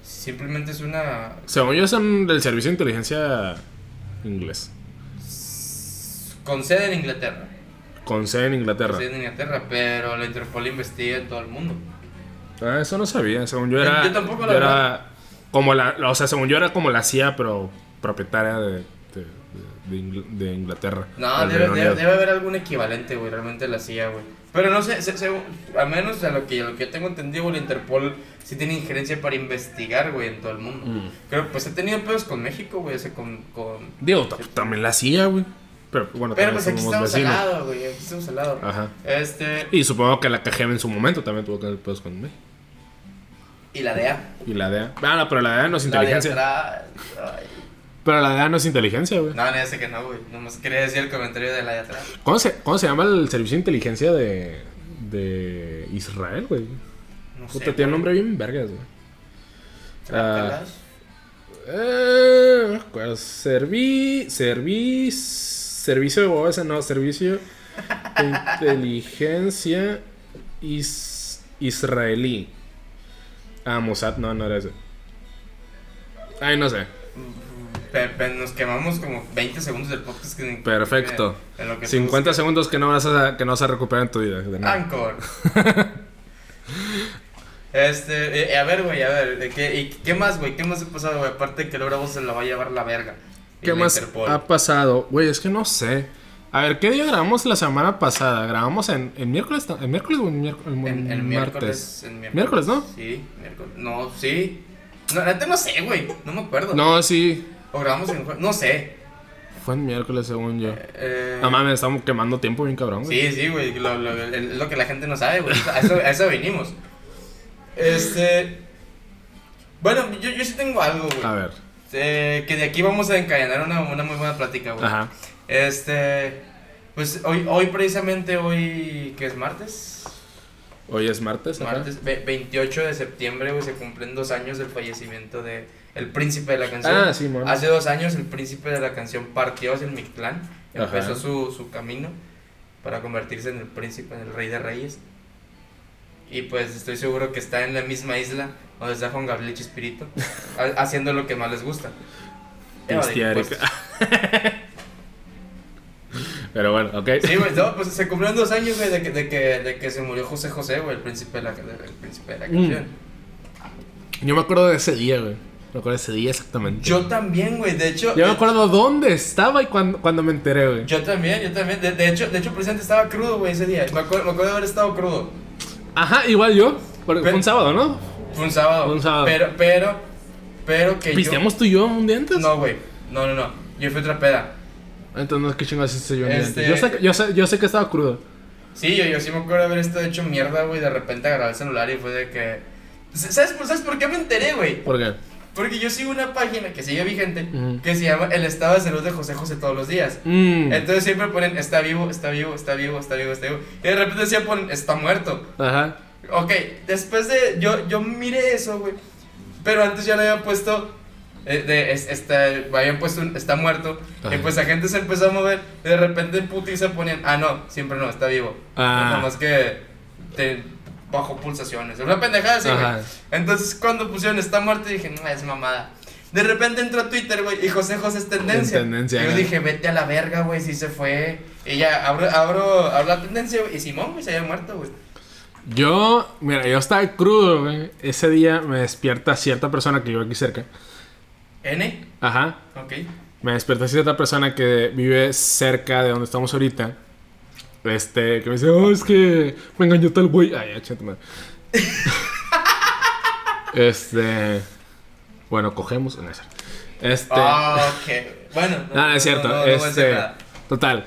Simplemente es una. Según yo, son del servicio de inteligencia inglés. Con sede en Inglaterra. Con sede en Inglaterra. Sede en Inglaterra, pero la Interpol investiga en todo el mundo. Ah, eso no sabía. Según yo era. yo tampoco, la yo verdad. era como la, O sea, según yo era como la CIA, pero propietaria de, de, de Ingl- de Inglaterra. No, debe, debe, debe haber algún equivalente, güey, realmente la CIA, güey. Pero no sé, se, se- a menos a lo que, a lo que yo tengo entendido, la Interpol sí tiene injerencia para investigar, güey, en todo el mundo. Mm. Pero pues he tenido pedos con México, güey, o sea, con... con... Digo, también la CIA, güey. Pero bueno, Pero pues aquí estamos al lado, güey, aquí estamos al lado. Ajá. Este... Y supongo que la KGB en su momento también tuvo que tener pedos con México. Y la DEA. Y la DEA. Ah, no, pero la DEA no es La inteligencia. atrás. Ay. Pero la DEA no es inteligencia, güey. No, no, sé que no, güey. Nomás quería decir el comentario de la de atrás. ¿Cómo se, ¿Cómo se llama el servicio de inteligencia de, de Israel, güey? No sé. Puta, tiene un nombre bien vergas, güey. Pelas. Eh, no. Servi, servi, servicio de OS, no, servicio de inteligencia is- israelí. Ah, Mossad, no, no era ese. Ay, no sé. Nos quemamos como 20 segundos del podcast. Que, Perfecto. en lo que tú 50 buscas. segundos que no vas a, que no vas a recuperar en tu vida. de nada. Anchor. (laughs) este, eh, a ver, güey, a ver, ¿de qué, y ¿qué más, güey? ¿Qué más ha pasado, güey? Aparte que Laura Voz se la va a llevar la verga. ¿Qué más Interpol. ha pasado? Güey, es que no sé. A ver, ¿qué día grabamos la semana pasada? ¿Grabamos en, en miércoles? ¿En miércoles o en, miérc- en En, el martes? miércoles, en miércoles. Miércoles, ¿no? Sí, miércoles. No, sí. No, neta no sé, güey. No me acuerdo. No, sí. O grabamos en jue- No sé. Fue en miércoles, según yo. Eh, No mames, estamos quemando tiempo bien cabrón, güey. Sí, sí, güey. Lo, lo, es lo que la gente no sabe, güey. A eso, a eso vinimos. Este. Bueno, yo, yo sí tengo algo, güey. A ver. Eh, que de aquí vamos a encadenar una, una muy buena plática, güey. Ajá. Este. Pues hoy, hoy precisamente, hoy. ¿Qué es martes? Hoy es martes, ajá. Martes ve- 28 de septiembre, güey, se cumplen dos años del fallecimiento de El Príncipe de la Canción. Ah, sí, mon. Hace dos años el Príncipe de la Canción partió hacia el Mictlán, Ajá. empezó su, su camino para convertirse en el Príncipe, en el Rey de Reyes. Y pues estoy seguro que está en la misma isla donde está Juan Gabriel Chespirito, (laughs) ha- haciendo lo que más les gusta. (laughs) Pero bueno, ok. Sí, güey, no, pues se cumplieron dos años, güey, de que, de, que, de que se murió José José, güey, el príncipe de la, del príncipe de la Mm. canción. Yo me acuerdo de ese día, güey. Me acuerdo de ese día exactamente. Yo también, güey, de hecho... Yo me de- acuerdo dónde estaba y cuando, cuando me enteré, güey. Yo también, yo también. De, de hecho, de hecho, precisamente estaba crudo, güey, ese día. Me acuerdo, me acuerdo de haber estado crudo. Ajá, igual yo. Porque fue Pero- un sábado, ¿no? Fue un sábado. Un sábado. Pero, pero, pero que ¿Pisteamos tú y yo un día antes? yo... No, güey. No, no, no. Yo fui otra peda. Entonces, ¿qué chingados hice yo un día Este- antes? Yo sé, yo, sé, yo sé que estaba crudo. Sí, yo, yo sí me acuerdo haber estado hecho mierda, güey. De repente agarré el celular y fue de que... ¿Sabes, por- ¿Sabes por qué me enteré, güey? ¿Por qué? Porque yo sigo una página que sigue vigente Ujú. que se llama El Estado de Salud de José José todos los días. Mm. Entonces siempre ponen está vivo, está vivo, está vivo, está vivo, está vivo. Y de repente decía ponen está muerto. Ajá. Ok, después de. Yo, yo miré eso, güey. Pero antes ya le habían puesto. eh, de, es- está, habían puesto un está muerto. Ajá. Y pues la gente se empezó a mover. Y de repente en putiza ponían. Ah, no, siempre no, está vivo. Ah. Nada más que. te- bajo pulsaciones. Una pendejada así, güey. Ajá. Entonces cuando pusieron está muerto dije, no, es mamada. De repente entró a Twitter, güey, y José José es tendencia. En tendencia, Y yo dije, vete a la verga, güey, si se fue. Y ya abro, abro, abro la tendencia, güey. Y Simón, güey, se había muerto, güey. Yo, mira, yo estaba crudo, güey. Ese día me despierta cierta persona que vive aquí cerca. N, Ajá. ok. Me despierta cierta persona que vive cerca de donde estamos ahorita. Este, que me dice, oh, es que me engañó tal güey. Ay, ya, chate madre. (laughs) este. Bueno, cogemos. No, es cierto. Este. Ah, ok. Bueno. No, no es cierto. no, no este. Total.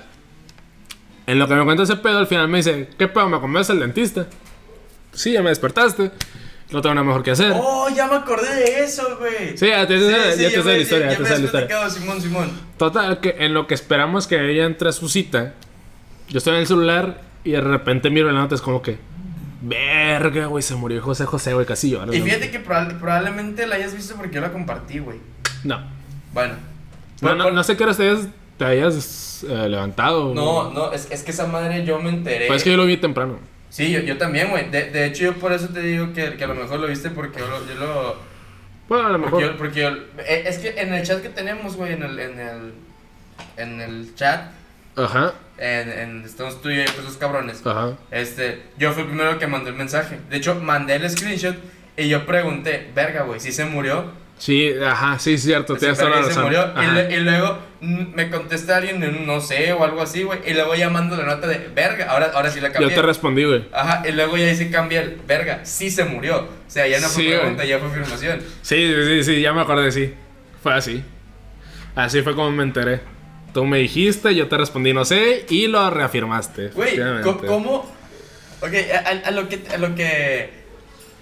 En lo que me cuenta ese pedo, al final me dice, ¿qué pedo? ¿Me acomodas al dentista? Sí, ya me despertaste. No tengo nada mejor que hacer. Oh, ya me acordé de eso, güey. Sí, ya te sé- ya te sé me- la historia, ya te me la historia. Simón, Simón. Total, que en lo que esperamos que ella entre a su cita, yo estoy en el celular y de repente miro la nota, es como que, verga, güey, se murió José José, güey, casi lloro. Y fíjate que probable- probablemente la hayas visto porque yo la compartí, güey. No. Bueno. No, no, por- no sé qué horas te hayas, te hayas eh, levantado. No, no, es, es que esa madre yo me enteré. Pues es que yo lo vi temprano. Sí, yo, yo también, güey. De, de hecho, yo por eso te digo que, que a lo mejor lo viste porque yo lo. Yo lo Bueno, a lo porque mejor. yo, porque yo- eh, es que en el chat que tenemos, güey, en el, en el. En el chat, Ajá, en, en estamos tú y yo, pues los cabrones. ajá. Este, yo fui el primero que mandó el mensaje. De hecho, mandé el screenshot y yo pregunté, verga, güey, si se murió. Sí, ajá, sí, cierto, tienes toda la se razón. murió. Y, luego mm, me contesta alguien, no sé, o algo así, güey. Y luego ya mando la nota de, verga, ahora, ahora sí la Yo cambié. te respondí, güey. Ajá, y luego ya dice cambia el, verga, sí se murió. O sea, ya no fue Sí, pregunta, ya fue afirmación. Sí, sí, sí, ya me acordé, sí. Fue así. Así fue como me enteré. Tú me dijiste, yo te respondí no sé y lo reafirmaste. Güey, ¿cómo? Ok, a, a- a lo que. A lo que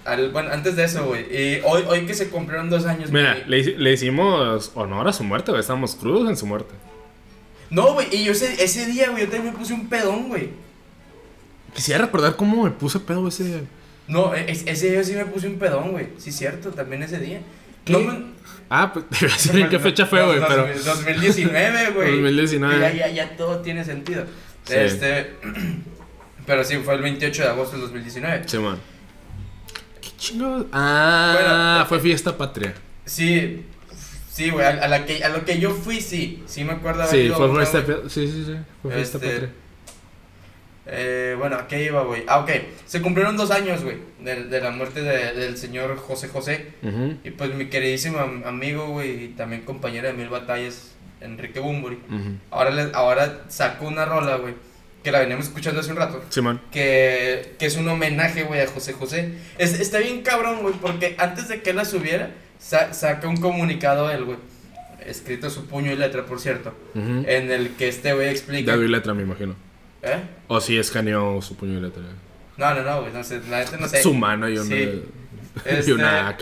al- bueno, antes de eso, güey. Y hoy, hoy que se cumplieron dos años. Mira, le, le hicimos honor a su muerte, güey. Estábamos crudos en su muerte. No, güey, y yo ese, ese día, güey, yo también me puse un pedón, güey. Quisiera recordar cómo me puse pedo ese día. No, e- es- ese día sí me puse un pedón, güey. Sí, cierto, también ese día. ¿Qué? No me- Ah, pues (laughs) te iba a decir en qué fecha fue, güey, pero. dos- 2019, (laughs) güey. 2019. Ya, ya, ya todo tiene sentido. Sí. Este. (clears throat) Pero sí, fue el 28 de agosto del 2019. Sí, man. ¿Qué chingados? Ah, Bueno, fue fiesta patria. Sí, sí, güey. A, a la que, a lo que yo fui, sí. Sí, me acuerdo haber Sí, ido fue fiesta. Sí, sí, sí. Fue fiesta Este, patria. Eh, bueno, ¿a qué iba, güey? Ah, ok. Se cumplieron dos años, güey, de, de la muerte de- del señor José José. Y pues mi queridísimo am- amigo, güey, y también compañero de mil batallas, Enrique Bumburi. Ahora, ahora sacó una rola, güey, que la veníamos escuchando hace un rato. Simón. Que, que es un homenaje, güey, a José José. Es- está bien cabrón, güey, porque antes de que la subiera, sa- saca un comunicado él, güey. Escrito su puño y letra, por cierto. En el que este güey explica. David letra, me imagino. ¿Eh? O sí escaneó su puño de letra. No, no, no, güey, no sé, la neta no sé. Su mano y (laughs) una. Sí. Y Este- una AK.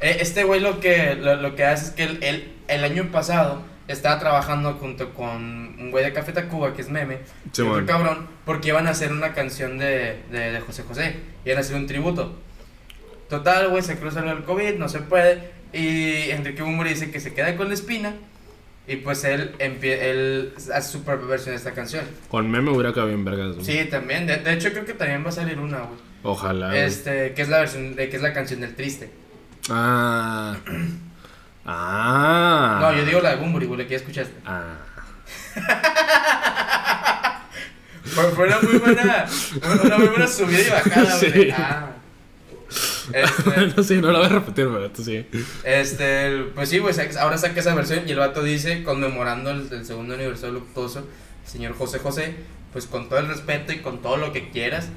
Eh, Este güey lo que, lo, lo que hace es que él, él- el año pasado estaba trabajando junto con un güey de Café Tacuba, que es meme, Sí, bueno. cabrón, porque iban a hacer una canción de, de, de José José, iban a hacer un tributo. Total, güey, se cruza el COVID, no se puede, y Enrique Bumburi dice que se queda con la espina, y pues él, él hace su propia versión de esta canción. Con meme hubiera quedado bien vergas. güey. Sí, también, de, de hecho creo que también va a salir una, güey. Ojalá. güey. Este, que es la versión, de que es la canción del triste. Ah. Ah. No, yo digo la de Bumburi, güey, la que ya escuchaste. Ah. (laughs) Fue, fue una muy buena, una muy buena subida y bajada, (laughs) güey. (laughs) Sí. Ah. Este, no sé, no lo voy a repetir, pero tú sí. este, pues sí, sa- ahora saca esa versión y el vato dice, conmemorando el, el segundo aniversario luctuoso, el señor José José, pues con todo el respeto y con todo lo que quieras,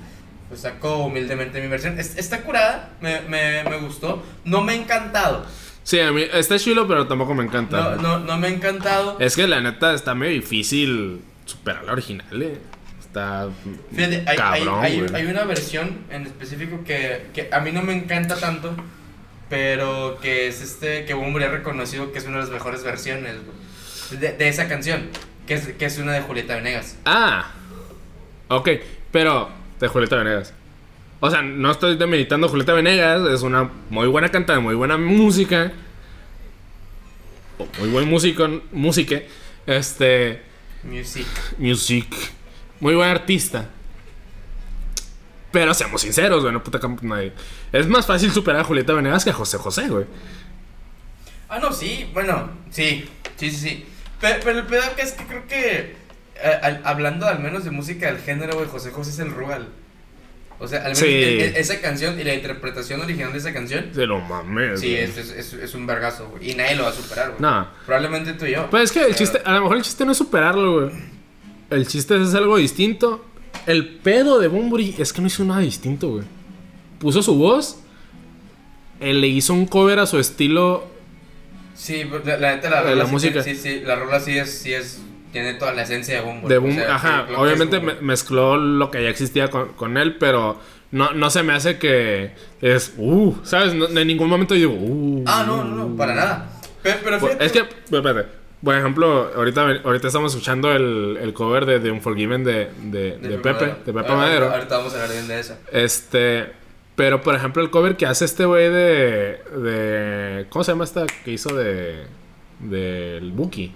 pues saco humildemente mi versión. Es- está curada, me, me, me gustó, no me ha encantado, Sí, a mí está chulo, pero tampoco me encanta. no, no, no me ha encantado. Es que la neta está medio difícil superar la original, eh. Está. Fíjate, hay, cabrón, hay- hay una versión en específico que, que a mí no me encanta tanto, pero que es este, que Bumburi ha reconocido que es una de las mejores versiones de, de esa canción, que es, que es una de Julieta Venegas. Ah. Ok, pero. De Julieta Venegas. O sea, no estoy demeritando a Julieta Venegas. Es una muy buena cantante, muy buena música. Muy buen músico. Música. Este. Music. Music. Muy buen artista. Pero seamos sinceros, güey. No puta nadie. Es más fácil superar a Julieta Venegas que a José José, güey. Ah, no, sí, bueno, sí, sí, sí, sí. Pero, pero el pedo que es que creo que, eh, al- hablando al menos de música del género, güey, José José es el Rugal. O sea, al menos Sí. e- e- esa canción y la interpretación original de esa canción, Se lo mames. sí, güey. es, es, es, es un vergazo, güey. Y nadie lo va a superar, güey. No. Probablemente tú y yo. Pues es que el Pero- chiste, a lo mejor el chiste no es superarlo, güey. El chiste es algo distinto. El pedo de Bumburi es que no hizo nada distinto, güey. Puso su voz. Él le hizo un cover a su estilo. Sí, la, la neta, la rola la sí música. Sí, sí, la rola sí es, sí es tiene toda la esencia de Boom. De Boom, ajá, obviamente me- mezcló lo que ya existía con, con él, pero no, no se me hace que es, uh, ¿sabes? No- en ningún momento digo, uh. Ah, no, no, no, para nada. Pero, pero Por- fíjate, Es que, espérate, por ejemplo, ahorita, ahorita estamos escuchando el, el cover de, de Unforgiven de, de, de Pepe, de Pepe Madero. Ahorita vamos a hablar bien de eso. Este, pero por ejemplo, el cover que hace este güey de, de. ¿Cómo se llama esta que hizo de. del Buki?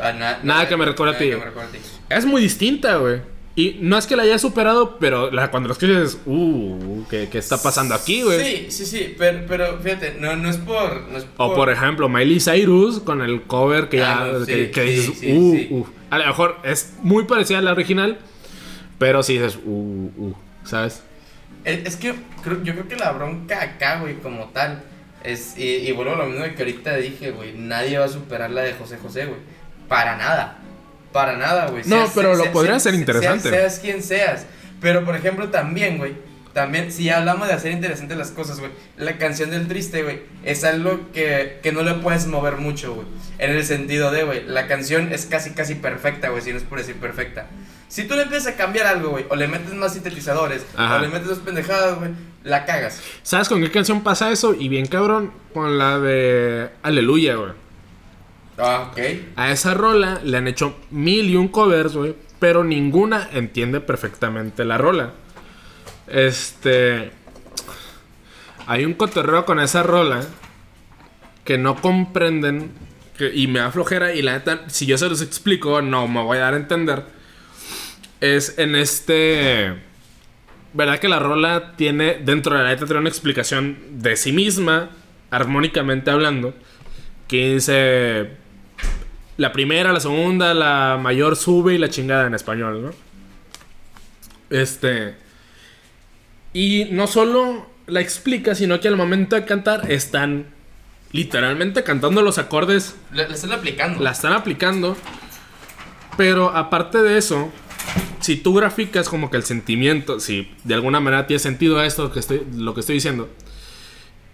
Ah, na- Nada que me recuerde a nada ti. que me recuerde a ti. Es muy distinta, güey. Y no es que la haya superado, pero la, cuando lo escuchas, uh, ¿qué, qué está pasando aquí, güey? Sí, sí, sí, pero, pero fíjate, no, no es por... No es O por ejemplo, Miley Cyrus con el cover que ya Ah, no, sí, que, que sí, dices, sí, uh, uh. A lo mejor es muy parecida a la original, pero sí dices, uh, uh, ¿sabes? Es, es que creo- yo creo que la bronca acá, güey, como tal, es, y, y vuelvo a lo mismo que ahorita dije, güey, nadie va a superar la de José José, güey. Para nada. Para nada, güey. No, Seas- pero lo seas- podría seas- ser seas- interesante. Seas, quien seas. Pero, por ejemplo, también, güey, también, si hablamos de hacer interesantes las cosas, güey, la canción del triste, güey, es algo que, que no le puedes mover mucho, güey. En el sentido de, güey, la canción es casi, casi perfecta, güey, si no es por decir perfecta. Si tú le empiezas a cambiar algo, güey, o le metes más sintetizadores, Ajá. o le metes dos pendejadas, güey, la cagas. ¿Sabes con qué canción pasa eso? Y bien cabrón, con la de Aleluya, güey. Ah, ok. A esa rola le han hecho mil y un covers, güey, pero ninguna entiende perfectamente la rola. Este. Hay un cotorreo con esa rola que no comprenden y me da flojera. Y la neta, si yo se los explico, no me voy a dar a entender. Es en este. ¿Verdad que la rola tiene, dentro de la letra, tiene una explicación de sí misma, armónicamente hablando? Que dice. La primera, la segunda, la mayor sube y la chingada en español, ¿no? Este. Y no solo la explica, sino que al momento de cantar están literalmente cantando los acordes le están aplicando. la están aplicando. Pero aparte de eso, si tú graficas como que el sentimiento, si de alguna manera tiene sentido esto que estoy, lo que estoy diciendo,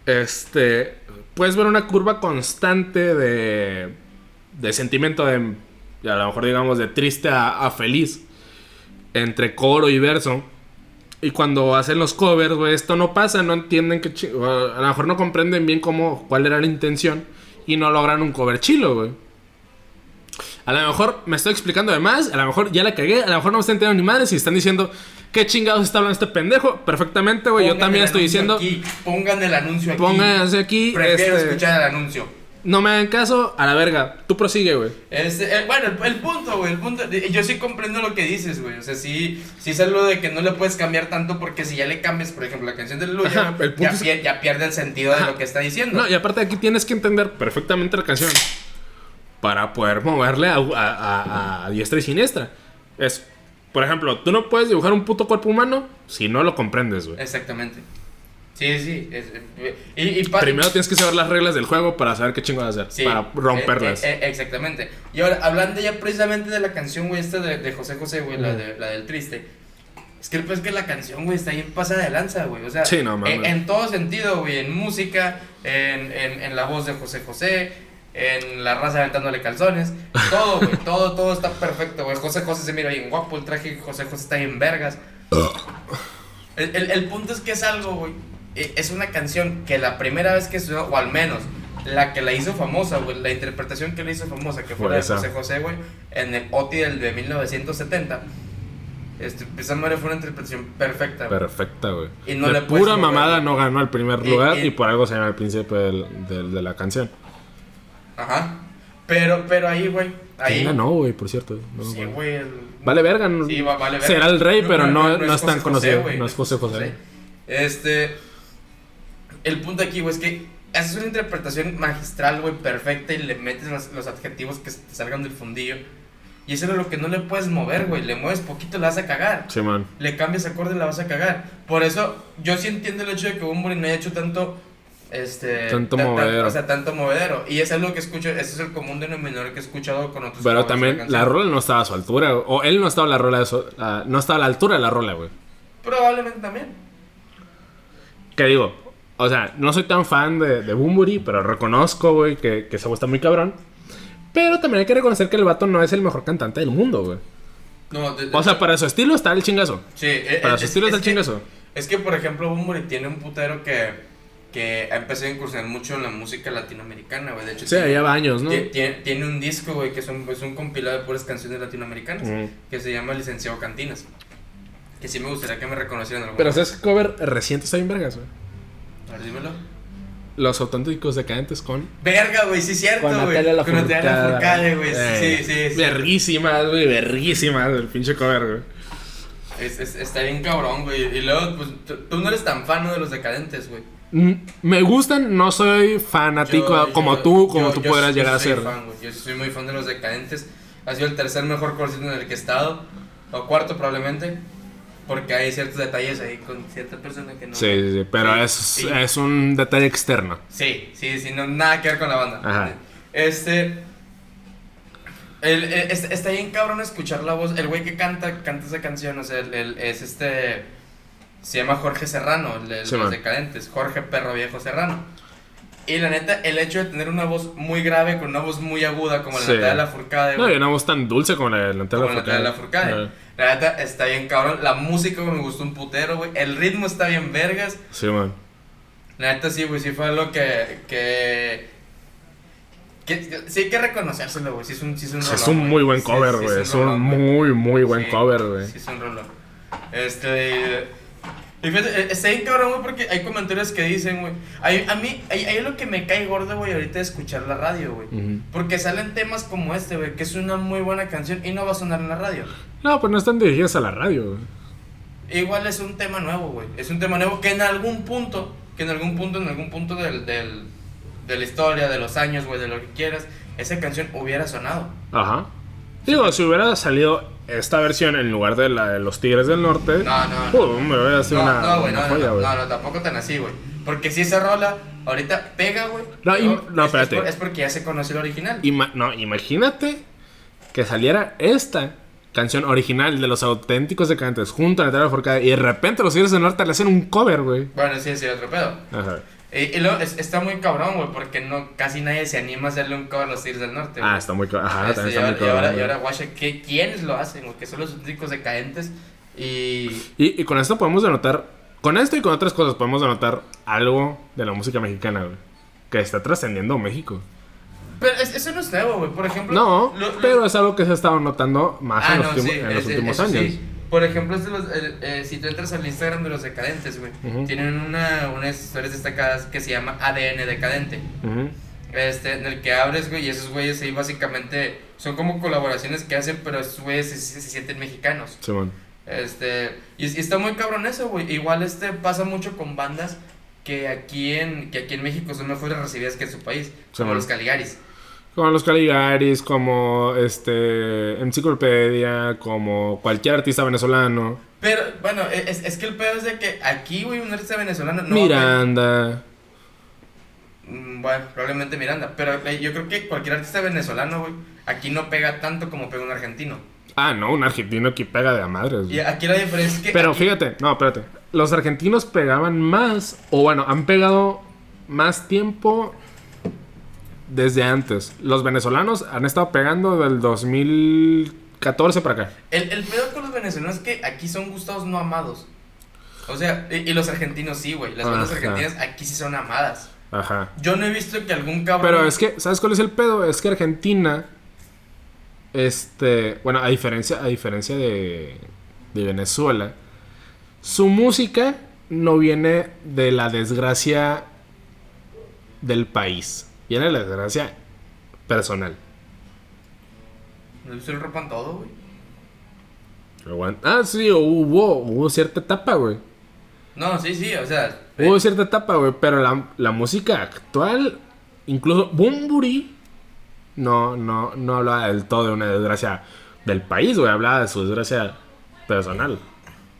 este, puedes ver una curva constante de, de sentimiento de, a lo mejor digamos, de triste a, a feliz, entre coro y verso. Y cuando hacen los covers, güey, esto no pasa, no entienden que... A lo mejor no comprenden bien cómo, cuál era la intención y no logran un cover chilo, güey. A lo mejor me estoy explicando de más, a lo mejor ya la cagué, a lo mejor no me están entendiendo ni madres y están diciendo, ¿qué chingados está hablando este pendejo? Perfectamente, güey, yo también estoy diciendo, Aquí, pongan el anuncio aquí. pónganse aquí, Prefiero este, escuchar el anuncio. No me hagan caso, a la verga, tú prosigue, güey. Este, eh, bueno, el, el punto, güey, el punto. Yo sí comprendo lo que dices, güey. O sea, sí, sí es algo de que no le puedes cambiar tanto porque si ya le cambias, por ejemplo, la canción del Luya, ya, es- pier- ya pierde el sentido Ajá. de lo que está diciendo. No, y aparte aquí tienes que entender perfectamente la canción para poder moverle a, a- a- a diestra y siniestra. Es, por ejemplo, tú no puedes dibujar un puto cuerpo humano si no lo comprendes, güey. Exactamente. Sí, sí. es- eh, y, y pa- Primero tienes que saber las reglas del juego para saber qué chingo hacer, Sí, para romperlas. eh, eh, exactamente. Y ahora, hablando ya precisamente de la canción, güey, esta de, de José José, güey, la, de, la del triste. Es que pues que la canción, güey, está bien pasada de lanza, güey. O sea, Sí, no mames. en, en todo sentido, güey. En música, en, en, en la voz de José José, en la raza aventándole calzones. Todo, güey. (laughs) todo, todo está perfecto, güey. José José se mira bien guapo. El traje de José José está bien vergas. El, el, el punto es que es algo, güey. Eh, Es una canción que la primera vez que sonó, o al menos la que la hizo famosa, güey, la interpretación que la hizo famosa, que fue la de. José José, güey, en el OTI del de 1970. Este, esa madre fue una interpretación perfecta, güey. Perfecta, güey. Y no de le pura mamada no ganó el primer lugar y, y- por algo se llama el príncipe del- del- de la canción. Ajá. Pero, pero ahí, güey, ahí. ¿Quién ganó, güey, por cierto? No, Sí, güey. el- Vale verga. no- Sí, va- vale verga. Será el rey, pero no, no, es tan José conocido. no es José José. Este. El punto aquí, güey, es que haces una interpretación magistral, güey, perfecta y le metes los, los adjetivos que te salgan del fundillo. Y eso es lo que no le puedes mover, güey. Le mueves poquito, la vas a cagar. Sí, man. Le cambias acorde, la vas a cagar. Por eso, yo sí entiendo el hecho de que Bumburi no haya hecho tanto. Este. Tanto tan- tan- movedero. o sea, tanto movedero. Y es algo que escucho. Ese es el común denominador que he escuchado con otros. Pero también la rola no estaba a su altura. O él no estaba a la rola de su- a- no estaba a la altura de la rola, güey. Probablemente también. Que digo, o sea, no soy tan fan de, de Bumburi, pero reconozco, güey, que, que ese güey está muy cabrón. Pero también hay que reconocer que el vato no es el mejor cantante del mundo, güey. No, de- de- O sea, para su estilo está el chingazo. sí, eh, Para eh, su es- estilo es está el que- chingazo. Es que, por ejemplo, Bumburi tiene un putero que, que ha empezado a incursionar mucho en la música latinoamericana, güey. De hecho, Sí, tiene, ya va años, ¿no? tie- tiene, tiene un disco, güey, que es un, es un compilado de puras canciones latinoamericanas, que se llama Licenciado Cantinas. Que sí me gustaría que me reconocieran Pero ¿sabes qué cover reciente está bien vergas, güey? A ver, dímelo. Los auténticos decadentes con... Verga, güey, sí es cierto, Con güey. Natalia Con Natalia Lafourcade. Güey. Eh, Sí, sí, sí. Verguísimas, güey, verguísimas el pinche cover, güey. Es, es- está bien cabrón, güey. Y luego, pues, tú, no eres tan fan ¿no? de los decadentes, güey. Mm, Me gustan, no soy fanático Yo- como yo- tú, como yo- tú podrás llegar a soy ser. fan, güey. Yo soy muy fan de los decadentes. Ha sido el tercer mejor concierto en el que he estado. O cuarto, probablemente. Porque hay ciertos detalles ahí con cierta persona que no. Sí, sí, sí, pero Sí, es, sí. es un detalle externo. Sí, sí, sí, no, nada que ver con la banda. Ajá. Este. El, el- es- está bien cabrón escuchar la voz. El güey que canta, canta esa canción, o sea, el- es este. Se llama Jorge Serrano, el de Sí, los man. decadentes. Jorge Perro Viejo Serrano. Y la neta, el hecho de tener una voz muy grave con una voz muy aguda, como la Sí. de la Furcade, No, y una voz tan dulce como la de la como la de la Furcade. Ajá. La neta está bien cabrón. La música me gustó un putero, güey. El ritmo está bien vergas. Sí, man. La neta sí, güey, sí fue algo que, que, que sí hay que reconocérselo, güey, sí es un, sí es un es muy buen cover, sí güey. Es un muy, muy buen cover, güey. Sí, es un rolón. Este, y fíjate, eh, está bien cabrón, güey, porque hay comentarios que dicen, güey, a mí, hay lo que me cae gordo, güey, ahorita de escuchar la radio, güey. Porque salen temas como este, güey, que es una muy buena canción y no va a sonar en la radio. No, pues no están dirigidas a la radio, güey. Igual es un tema nuevo, güey. Es un tema nuevo que en algún punto, que en algún punto, en algún punto del, del, de la historia, de los años, güey, de lo que quieras, esa canción hubiera sonado. Ajá. Digo, si hubiera salido esta versión en lugar de la de los Tigres del Norte, No, no, no. pum, me hubiera sido No, una, no, güey, no, no, joya, no, no, no, tampoco tan así, güey. Porque si esa rola ahorita pega, güey. No, y- no, es espérate. por- Es, porque ya se conoció el original. Ima- no, imagínate que saliera esta canción original de los auténticos decadentes junto a Natalia Forcada y de repente los Tigres del Norte le hacen un cover, güey. Bueno, sí, sí, otro pedo. Ajá. Y, y luego es- está muy cabrón, güey, porque no, casi nadie se anima a hacerle un cover a los Tigres del Norte, güey. Ah, está muy co- Ajá, Este, también y, está muy ahora, y, cabrón, ahora, y ahora, guacha, ¿qué- ¿quiénes lo hacen? güey? Que son los auténticos decadentes. Y. Y, y con esto podemos denotar, con esto y con otras cosas podemos denotar algo de la música mexicana, güey. Que está trascendiendo México. Pero es- eso no es nuevo, güey. Por ejemplo. No, lo- lo- pero es algo que se ha estado notando más Ah, en los, no, sí, en los es- últimos eso años. sí. Por ejemplo, los, el- eh, si tú entras al Instagram de los decadentes, güey, tienen una, unas historias destacadas que se llama ADN Decadente. Este, en el que abres, güey, y esos güeyes ahí básicamente son como colaboraciones que hacen, pero esos güeyes se, se- se sienten mexicanos. Simón. Este, y, y está muy cabrón eso, güey. Igual este pasa mucho con bandas que aquí en, que aquí en México son mejores recibidas que en su país, como man. los Caligaris. Como los Caligaris, como este Enciclopedia, como cualquier artista venezolano. Pero, bueno, e, es, es que el pedo es de que aquí, güey, un artista venezolano no. Miranda. Mm, Bueno, probablemente Miranda. Pero eh, yo creo que cualquier artista venezolano, güey, aquí no pega tanto como pega un argentino. Ah, no, un argentino que pega de a madres. güey. Y aquí la diferencia es que. Pero aquí- fíjate, no, espérate. Los argentinos pegaban más, o bueno, han pegado más tiempo desde antes. Los venezolanos han estado pegando del 2014 para acá. El, el pedo con los venezolanos es que aquí son gustados no amados. O sea, y, y los argentinos sí, güey. Las bandas argentinas aquí sí son amadas. Ajá. Yo no he visto que algún cabrón. Pero es que, ¿sabes cuál es el pedo? Es que Argentina, este, bueno, a diferencia, a diferencia de, de Venezuela, su música no viene de la desgracia del país, viene la desgracia personal. ¿No el ropan todo, güey? Ah, sí, hubo, hubo cierta etapa, güey. No, sí, sí, o sea. Hubo cierta etapa, güey, pero la, la música actual, incluso Bumburi, no, no, no hablaba del todo de una desgracia del país, güey, hablaba de su desgracia personal.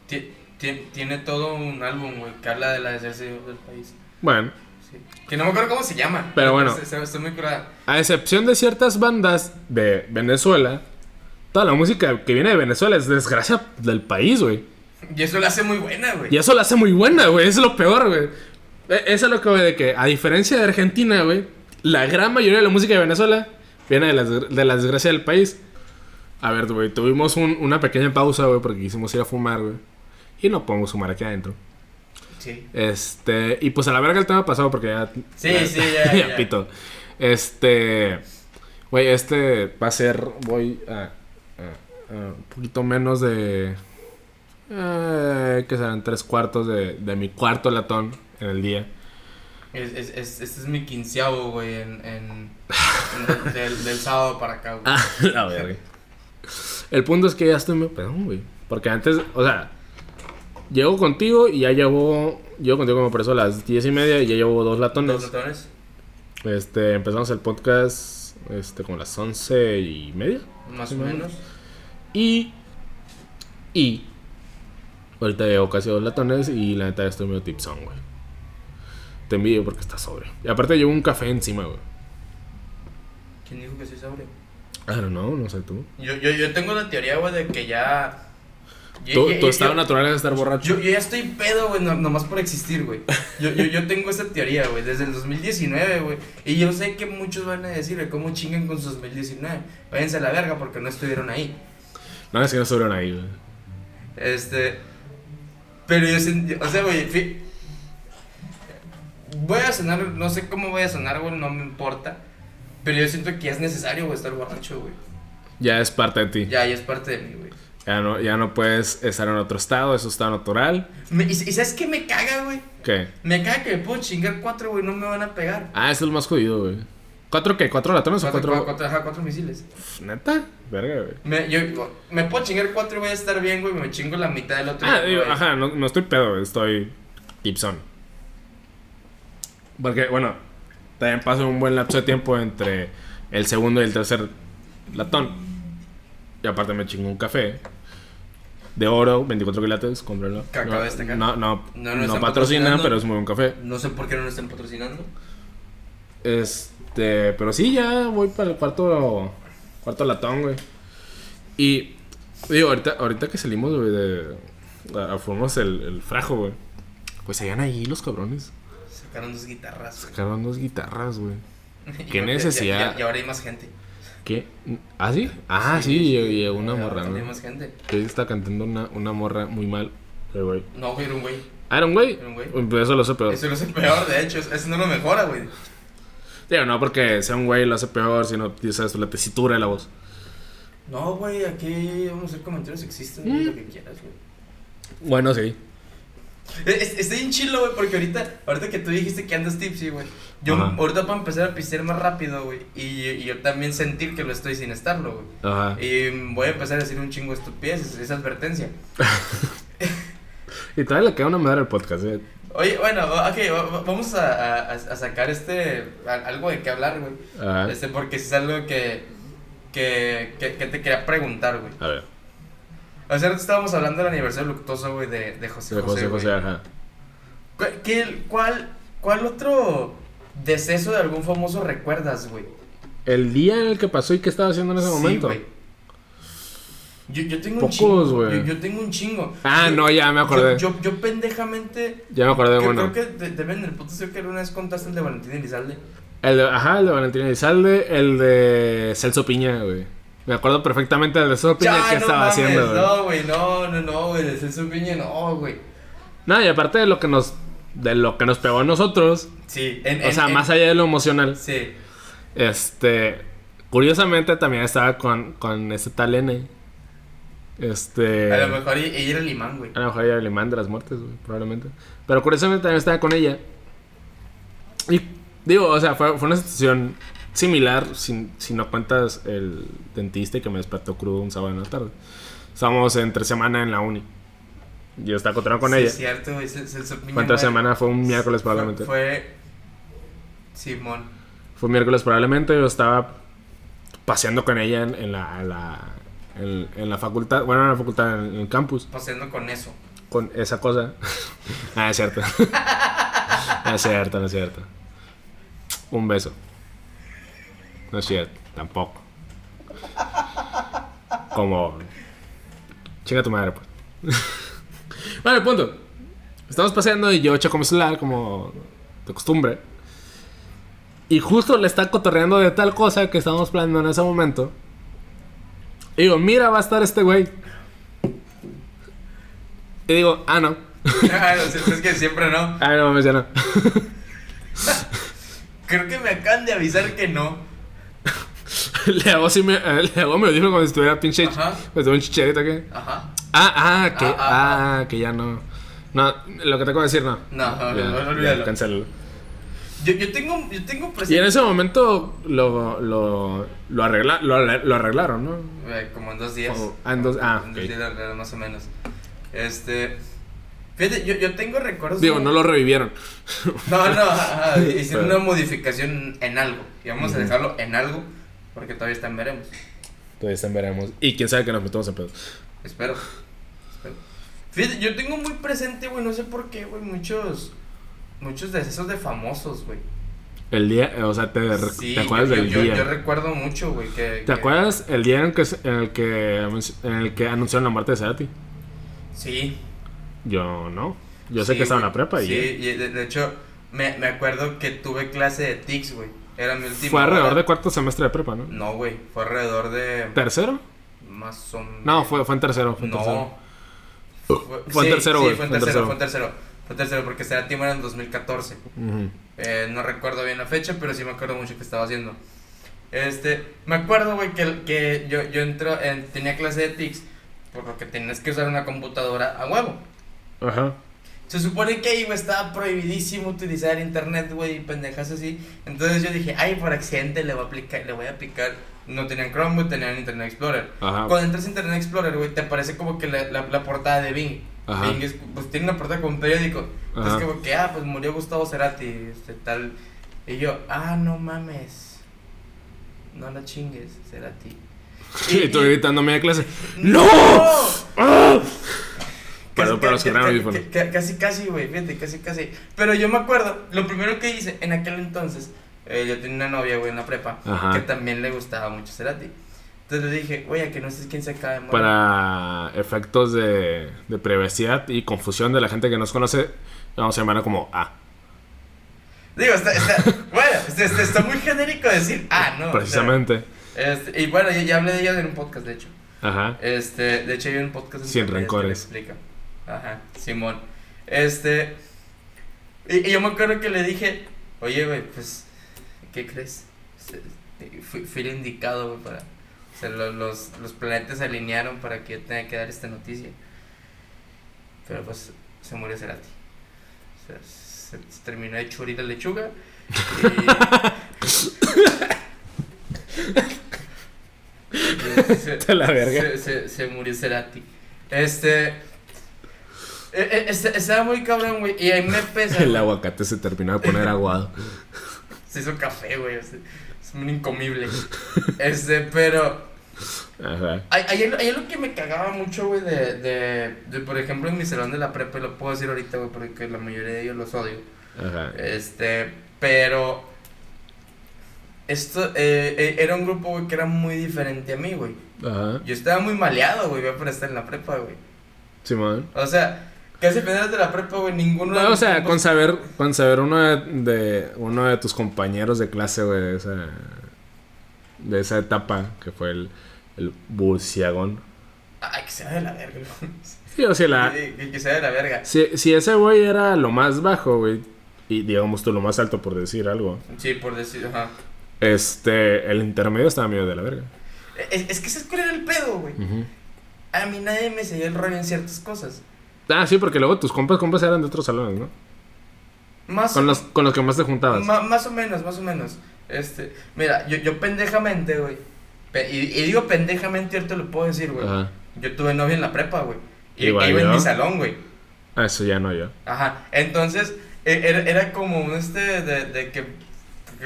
ti- ti- tiene todo un álbum, güey, que habla de la desgracia del país. Bueno, Sí. Que no me acuerdo cómo se llama. Pero bueno. Está muy curada. a excepción de ciertas bandas de Venezuela, toda la música que viene de Venezuela es desgracia del país, güey. Y eso la hace muy buena, güey. Y eso la hace muy buena, güey, es lo peor, güey. Eso es lo que, güey, de que, a diferencia de Argentina, güey, la gran mayoría de la música de Venezuela Viene de la, desgra- de la desgracia del país. A ver, güey, tuvimos un- una pequeña pausa, güey, porque quisimos ir a fumar, güey. Y no podemos fumar aquí adentro. Sí. Este, y pues a la verga el tema pasado porque ya. Sí, sí, (laughs) ya, ya. pito. Este. Güey, este va a ser. Voy a. a- a un poquito menos de. Eh, que serán tres cuartos de, de mi cuarto latón en el día. Es, es, es- este es mi quinceavo, güey, en, en, en- (laughs) del, del sábado para acá, güey. Ah, la verga. El punto es que ya estoy medio pedón, güey. Porque antes, o sea, llego contigo y ya llevo. Llego contigo como por eso a las diez y media y ya llevo dos latones. ¿Dos ratones? Este, empezamos el podcast este, como a las once y media. Más o menos. Y. Y. Ahorita llevo casi dos latones y la neta ya estoy medio tipsón, güey. Te envidio porque estás sobre. Y aparte llevo un café encima, güey. ¿Quién dijo que soy sobrio? I don't know, no sé tú. Yo, yo, yo tengo la teoría, güey, de que ya... ya- Tu, estado yo- natural es estar borracho. Yo, yo ya estoy pedo, güey, no- nomás por existir, güey. Yo, yo, yo tengo esa teoría, güey, desde el 2019, güey. Y yo sé que muchos van a decir, güey, ¿cómo chingan con su 2019? Váyanse a la verga porque no estuvieron ahí. No, es que no estuvieron ahí, güey. Este. Pero yo sentí. O sea, güey. fi- Voy a sonar. No sé cómo voy a sonar, güey. No me importa. Pero yo siento que ya es necesario, güey, estar borracho, güey. Ya es parte de ti. Ya, ya es parte de mí, güey. Ya no, ya no puedes estar en otro estado, es un estado natural. Me- y, y ¿sabes qué me caga, güey? ¿Qué? Me caga que me puedo chingar cuatro, güey. No me van a pegar. Ah, es el más jodido, güey. ¿Cuatro qué? ¿Cuatro latones o Cuatro, cuatro? ajá, cuatro misiles. ¿Neta? Verga, güey. Me, yo, me puedo chingar cuatro y voy a estar bien, güey. Me chingo la mitad del otro. Ah, digo, ajá, no, no estoy pedo, güey, estoy tipsón. Porque, bueno, también pasa un buen lapso de tiempo entre el segundo y el tercer latón. Y aparte me chingo un café de oro, 24 quilates, cómpralo. No, destacar. no, no, No no pero es muy buen café. No sé por qué no nos están patrocinando. Este, pero sí, ya voy para el cuarto, cuarto latón, güey. Y, digo, ahorita, ahorita que salimos, güey, de... a- a- Fuimos el, el frajo, güey. Pues allá ahí los cabrones. Sacaron dos guitarras, güey. Sacaron dos guitarras, güey. (laughs) ¿Qué necesidad? Y ahora hay más gente. ¿Qué? ¿Ah, sí? Ah, sí, y, y una morra, ¿no? más gente. Que está cantando una, una morra muy mal. Pero, güey. No, güey, era un güey. Ah, era un güey. Era un güey. Pues eso lo sé peor. Eso es el peor, de hecho. Eso no lo mejora, güey. Digo, no porque sea un güey lo hace peor, sino, sabes, la tesitura de la voz. No, güey, aquí vamos a hacer comentarios sexistas, Mm. lo que quieras, güey. Bueno, sí. Es- Estoy en chilo, güey, porque ahorita, ahorita que tú dijiste que andas tipsy, güey. Yo Ajá. ahorita puedo empezar a pistear más rápido, güey. Y, y yo también sentir que lo estoy sin estarlo, güey. Ajá. Y voy a empezar a decir un chingo de estupideces, esa advertencia. (laughs) Y todavía le queda una madre al podcast, eh. Oye, bueno, ok, va- va- vamos a, a, a sacar este, a- algo de qué hablar, güey. Ajá. Este, porque es algo que, que, que, que te quería preguntar, güey. A ver. O sea, ahorita estábamos hablando del aniversario luctuoso, güey, de, de José De José, José José, ajá. ¿Cu- qué- cuál, ¿Cuál otro deceso de algún famoso recuerdas, güey? El día en el que pasó y qué estaba haciendo en ese Sí, momento. güey. Yo, yo tengo Pocos, un chingo. Yo, yo tengo un chingo. Ah, Yo- no, ya me acordé. Yo, pendejamente. Ya me acordé bueno. creo que de- deben el puto que alguna vez contaste el de Valentín Elizalde. El de, ajá, el de Valentina Elizalde, el de Celso Piña, güey. Me acuerdo perfectamente del de Celso Piña Ya, que no estaba mames, haciendo, güey. No, güey, no, no, no, güey. De Celso Piña, no, güey. No, y aparte de lo que nos de lo que nos pegó a nosotros, Sí, en, o en- sea, en- más allá de lo emocional, Sí. este curiosamente también estaba con con este tal N. Este A lo mejor ella era el imán, güey. A lo mejor era el imán de las muertes, güey, probablemente. Pero curiosamente también estaba con ella. Y digo, o sea, fue, fue una situación similar, si, si no cuentas el dentista que me despertó crudo un sábado en la tarde. Estábamos entre semana en la uni. Yo estaba encontrando con Sí, ella. Es cierto, güey. Cel- Celso Piña. Fue entre muere. semana, fue un miércoles probablemente. Fue, Fue. Simón. miércoles probablemente. Yo estaba paseando con ella en, en la, en, la, en, en la facultad, bueno, en la facultad, en el campus. Paseando con eso. con esa cosa. (laughs) ah, es cierto. no (laughs) es cierto, no es cierto. Un beso. No es cierto, tampoco. Como. Chinga tu madre, pues. (laughs) bueno, el punto. Estamos paseando y yo checo mi celular como de costumbre. Y justo le está cotorreando de tal cosa que estábamos planeando en ese momento. Y digo, mira, va a estar este güey. Y digo, ah, no. Ah, no, es que siempre no. Ah, no mames, ya no. Creo que me acaban de avisar que no. (laughs) le hago así, me, eh, le hago me lo dijo como si estuviera pinche. Estuviera un chicharito aquí. Ajá. Ah, ah, que, Ah, ah, ah, que ya no. No, lo que te acabo de decir, no. No, no, Ya, no, ya, cancélalo. Yo, yo tengo, yo tengo Y en presente. ese momento lo, lo, lo, arregla, lo, lo arreglaron, ¿no? Eh, Como en dos días. Oh, ah, en dos- ah, En dos ok. días, más o menos. Este. Fíjate, yo, yo tengo recuerdos. Digo, muy- no lo revivieron. No, no, ajá, (laughs) hicieron Pero- una modificación en algo. Y vamos a dejarlo en algo porque todavía está en veremos. Todavía están veremos. Y quién sabe que nos metemos en pedo. Espero. Espero. Fíjate, yo tengo muy presente, güey, no sé por qué, güey, muchos. Muchos decesos de famosos, güey. El día, eh, o sea, te, Sí, te acuerdas yo, del yo, día. Yo recuerdo mucho, güey, que. ¿Te que- acuerdas el día en, que, se- en el que en el que anunciaron la muerte de Cerati? Sí. Yo no. Yo sé Sí, que estaba en la prepa y Sí, y de, de hecho, me, me acuerdo que tuve clase de TICS, güey. Era mi último. fue alrededor de cuarto semestre de prepa, ¿no? No, güey, fue alrededor de. ¿Tercero? Más o menos. No, fue, fue en tercero. Fue en tercero. No. Fue en tercero, Sí, güey, fue en fue en tercero, tercero. fue en tercero. Fue en tercero, porque será Timo era en 2014. Ujú. Eh, no recuerdo bien la fecha, pero sí me acuerdo mucho que estaba haciendo. Este, me acuerdo, güey, que, que yo, yo entro, en- tenía clase de TICS, por lo que tenías que usar una computadora a huevo. Ajá. Se supone que ahí, güey, estaba prohibidísimo utilizar internet, güey, y pendejas así. Entonces yo dije, ay, por accidente le voy a aplicar, le voy a aplicar. No tenían Chrome, güey, tenían Internet Explorer. Ajá. Cuando entras a Internet Explorer, güey, te aparece como que la, la, la portada de Bing. Ajá. Bing es, pues tiene una portada como un periódico. Entonces Ajá. como que, ah, pues murió Gustavo Cerati, este, tal. Y yo, ah, no mames. No la chingues, Cerati. (laughs) Y tú gritándome de clase. ¡No! Perdón para los que traen audífonos. ca- Casi, casi, güey, fíjate, casi, casi. Pero yo me acuerdo, lo primero que hice en aquel entonces, eh, yo tenía una novia, güey, en la prepa, Ajá. que también le gustaba mucho Cerati. Entonces le dije, oye, que no sé quién se acaba de morir. Para efectos de, de privacidad y confusión de la gente que nos conoce, vamos a llamarla como A. Digo, está, está, (laughs) bueno, está, muy genérico decir, ah, no. o sea, Precisamente. este, y bueno, ya, ya hablé de ella en un podcast, de hecho. Ajá. Este, de hecho hay un podcast en Sin que te- te lo rencores. explica. Ajá, Simón. Este, y, y yo me acuerdo que le dije, oye, güey, pues, ¿qué crees? Este, Fui, fui el indicado, güey, para... O sea, lo- los, los planetas se alinearon para que yo tenga que dar esta noticia. Pero pues, se murió Cerati. O sea, se, se terminó de churir la lechuga. Y... (laughs) (laughs) se- la verga. se, se, se murió Cerati. Este. Eh, eh, estaba muy cabrón, güey. Y ahí me pesa. El aguacate se terminó de poner aguado. (laughs) Se hizo café, güey. es un incomible. Este, pero. Ajá. Algo- hay algo que me cagaba mucho, güey, de, de, de, por ejemplo, en mi salón de la prepa, y lo puedo decir ahorita, güey, porque la mayoría de ellos los odio. Ajá. Este, pero. Esto, eh, eh, era un grupo, güey, que era muy diferente a mí, güey. Ajá. Yo estaba muy maleado, güey, para estar en la prepa, güey. Simón. O sea, casi finales de la prepa, güey, ninguno No, o sea, con saber, con saber uno de, de- uno de tus compañeros de clase, güey, de esa, de esa etapa que fue el, el burciagón. Ay, que se va de la verga, güey. Sí, o sea, la, Que, que- que se va de la verga. si, si ese güey era lo más bajo, güey, y digamos tú lo más alto por decir algo, Sí, por decir, ajá. este, el intermedio estaba medio de la verga. Es, es que ese cuál era el pedo, güey. A mí nadie me seguía el rollo en ciertas cosas. Ah, sí, porque luego tus compas, compas eran de otros salones, ¿no? Más Con o- los, con los que más te juntabas. ma- más o menos, más o menos. Este, mira, yo, yo pendejamente, güey. pe- y, y digo pendejamente, ahorita lo puedo decir, güey. Ajá. Yo tuve novia en la prepa, güey. Y Igual iba en yo. mi salón, güey. Ah, eso ya no yo. Ajá. Entonces, e- era, era como este de, que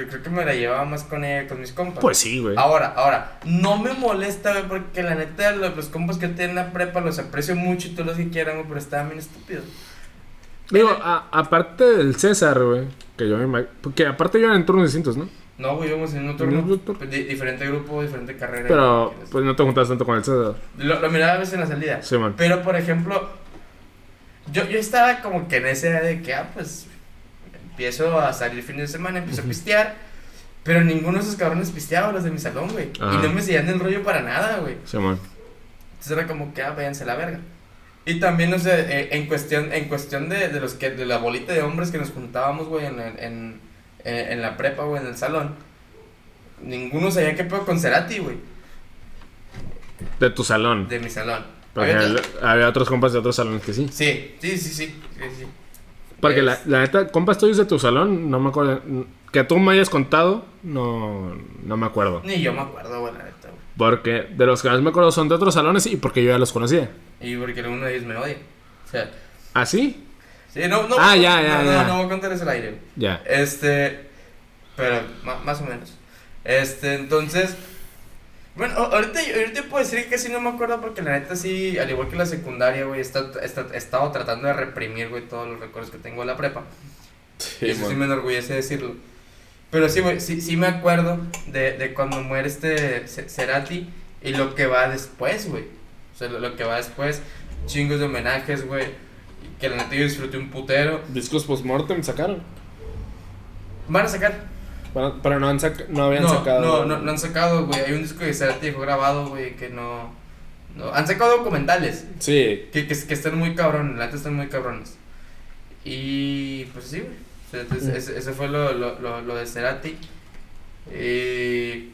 creo que me la llevaba más con ella, con mis compas. Pues sí, güey. Ahora, ahora, no me molesta, güey, porque la neta, los, los compas que tienen en la prepa los aprecio mucho y todos los que quieran, güey, pero estaban bien estúpidos. Digo, a- aparte del César, güey, que yo me Porque aparte yo en turnos distintos, ¿no? No, güey, íbamos en un ¿En turno, di- diferente grupo, diferente carrera. Pero, pues no te juntabas tanto con el César. Lo, lo miraba a veces en la salida. Sí, man. Pero, por ejemplo, yo, yo estaba como que en esa edad de que, ah, pues, empiezo a salir fin de semana, empiezo a pistear. Pero ninguno de esos cabrones pisteaba los de mi salón, güey. Y no me seguían el rollo para nada, güey. Simón. Entonces era como que, ah, váyanse a la verga. Y también, no sé, eh, en cuestión, en cuestión de, de los que, de la bolita de hombres que nos juntábamos, güey, en, en, en, en la prepa, güey, en el salón. Ninguno sabía qué pedo con Cerati, güey, De tu salón. de mi salón. El- había otros compas de otros salones que sí. Sí, sí, sí, sí, sí, sí. Porque la, la neta, compas tuyos de tu salón, no me acuerdo. Que tú me hayas contado, no, no me acuerdo. Ni yo me acuerdo, güey, la neta, güey. Porque de los que más me acuerdo son de otros salones y porque yo ya los conocía. Y porque uno de ellos me odia. O sea, ¿Ah, sí? sí, no, no. Ah, ya, ya, no, ya. No, no voy a contar al aire, güey. Ya. Este, pero más o menos. Este, entonces, bueno, ahorita, ahorita puedo decir que casi no me acuerdo porque la neta sí, al igual que la secundaria, güey, he estado, tratando de reprimir, güey, todos los recuerdos que tengo de la prepa. y eso sí me enorgullece decirlo. Pero sí, güey, sí, sí me acuerdo de, de cuando muere este Ce- Cerati y lo que va después, güey. O sea, lo, lo que va después, chingos de homenajes, güey, que la neta yo disfruté un putero. Discos postmortem sacaron. Van a sacar Pero, pero no, han sac- no habían no, sacado. No, no, no han sacado, güey. Hay un disco de Cerati dejó grabado, güey, que no, no. Han sacado documentales Sí. que, que, que están muy cabrones, la neta están muy cabrones. Y pues sí, güey. Entonces, ese, ese fue lo, lo, lo, lo de Cerati. Eh,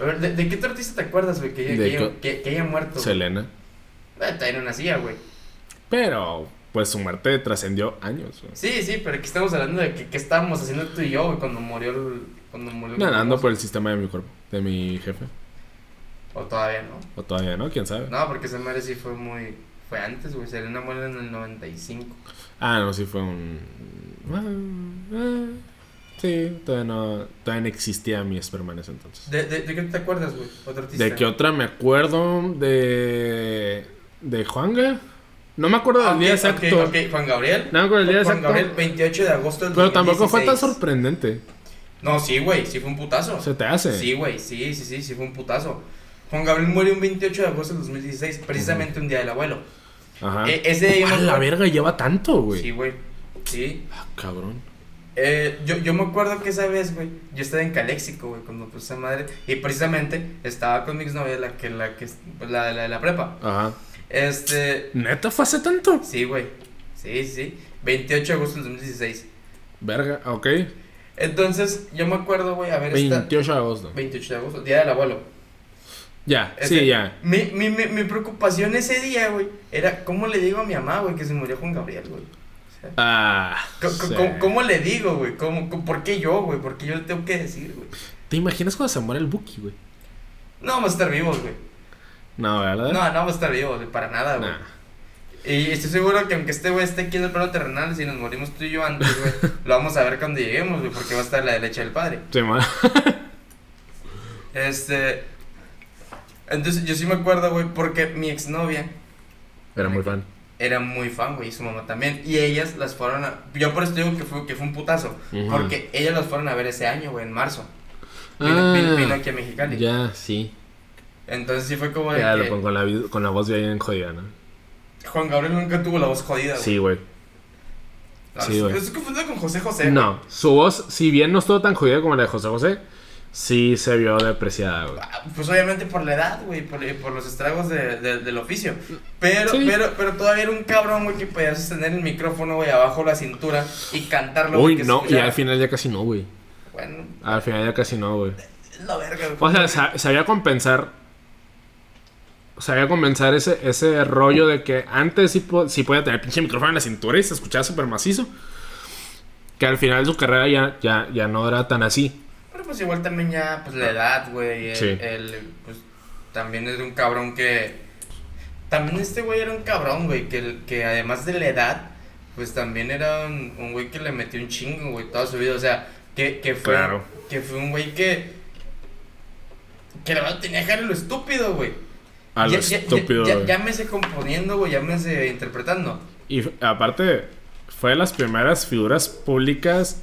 a ver, ¿de, de qué otro artista te acuerdas, güey? Que, ¿De que, que, que haya muerto. Selena. Eh, todavía no nacía, güey. Pero, pues su muerte trascendió años. güey. Sí, sí, pero aquí estamos hablando de que, que estábamos haciendo tú y yo, güey, cuando murió el. Cuando murió Nadando por el sistema de mi cuerpo, de mi jefe. O todavía no. O todavía no, quién sabe. No, porque esa madre sí fue muy. Fue antes, güey. Selena muere en el 95. Ah, no, sí fue un. Ah, ah, sí, todavía no, todavía no existía mi esperma en ese entonces. ¿De, de, de qué te acuerdas, güey? Artista. ¿De qué otra me acuerdo? De. de Juanga. No me acuerdo del Ah, día exacto. ok, ok, Juan Gabriel. No me acuerdo del día Juan exacto. Gabriel, 28 de agosto del Pero tampoco fue tan 2016. sorprendente. No, sí, güey, sí fue un putazo. Se te hace. Sí, güey, sí, sí, sí, sí fue un putazo. Juan Gabriel murió un 28 de agosto del 2016, precisamente un día del abuelo. Ajá. E- ese día Ah, la verga lleva tanto, güey. Sí, güey. Sí. Ah, cabrón. Eh, yo, yo me acuerdo que esa vez, güey, yo estaba en Caléxico, güey, cuando esa madre. Y precisamente estaba con mi exnovia, la que, la que, la, la de la prepa. Ajá. Este. ¿Neta fue hace tanto? Sí, güey. Sí, sí, sí. 28 de agosto del 2016. Verga, ok. Entonces, yo me acuerdo, güey, a ver, esta. 28 de agosto. 28 de agosto, día del abuelo. Ya, Ese- sí, ya. Mi, mi, mi, mi preocupación ese día, güey, era cómo le digo a mi mamá, güey, que se murió Juan Gabriel, güey. O sea, Ah. ¿cómo, cómo le digo, güey? ¿Cómo, cómo- ¿Por qué yo, güey? ¿Por qué yo le tengo que decir, güey? ¿Te imaginas cuando se muere el Buki, güey? No vamos a estar vivos, güey. No, ¿verdad? No, no vamos a estar vivos, güey, para nada, güey. Nah. Y estoy seguro que aunque este güey esté aquí en el plano terrenal, si nos morimos tú y yo antes, güey, (laughs) lo vamos a ver cuando lleguemos, güey, porque va a estar la leche del padre. Sí, ma. (laughs) Este. Entonces, yo sí me acuerdo, güey, porque mi exnovia Era muy fan. era muy fan, güey, y su mamá también. Y ellas las fueron a. Yo por eso digo que fue, que fue un putazo. Porque ellas las fueron a ver ese año, güey, en marzo. Vino, vino- vino aquí a Mexicali. Ah, Ya, sí. Entonces sí fue como de Ya, que lo pongo con la, con la voz bien jodida, ¿no? Juan Gabriel nunca tuvo la voz jodida, güey. Sí, güey. No, sí, es- güey. Estoy confundido con José José. güey. No, su voz, si bien no estuvo tan jodida como la de José José, sí se vio depreciada, güey. Ah, Pues obviamente por la edad, güey, por, por los estragos de, de- del oficio. Pero, Sí. pero, pero todavía era un cabrón, güey, que podía sostener el micrófono, güey, abajo la cintura y cantarlo. Uy, no, y al final ya casi no, güey. Bueno, Al final ya casi no, güey. es la verga, güey. O sea, sa- sabía compensar. Sabía compensar ese, ese rollo de que antes sí, po- sí podía tener pinche micrófono en la cintura y se escuchaba súper macizo. Que al final su carrera ya, ya, ya no era tan así. Pero pues igual también ya, pues la edad, güey. Sí. pues también es un cabrón que. También este güey era un cabrón, güey, que, que además de la edad, pues también era un, un güey que le metió un chingo, güey, toda su vida. O sea, que, que fue. Claro. Que fue un güey que. Que la verdad tenía que lo estúpido, güey. A lo Ya- ya- estúpido, Ya, güey. llámese componiendo, güey, llámese interpretando. Y aparte, fue de las primeras figuras públicas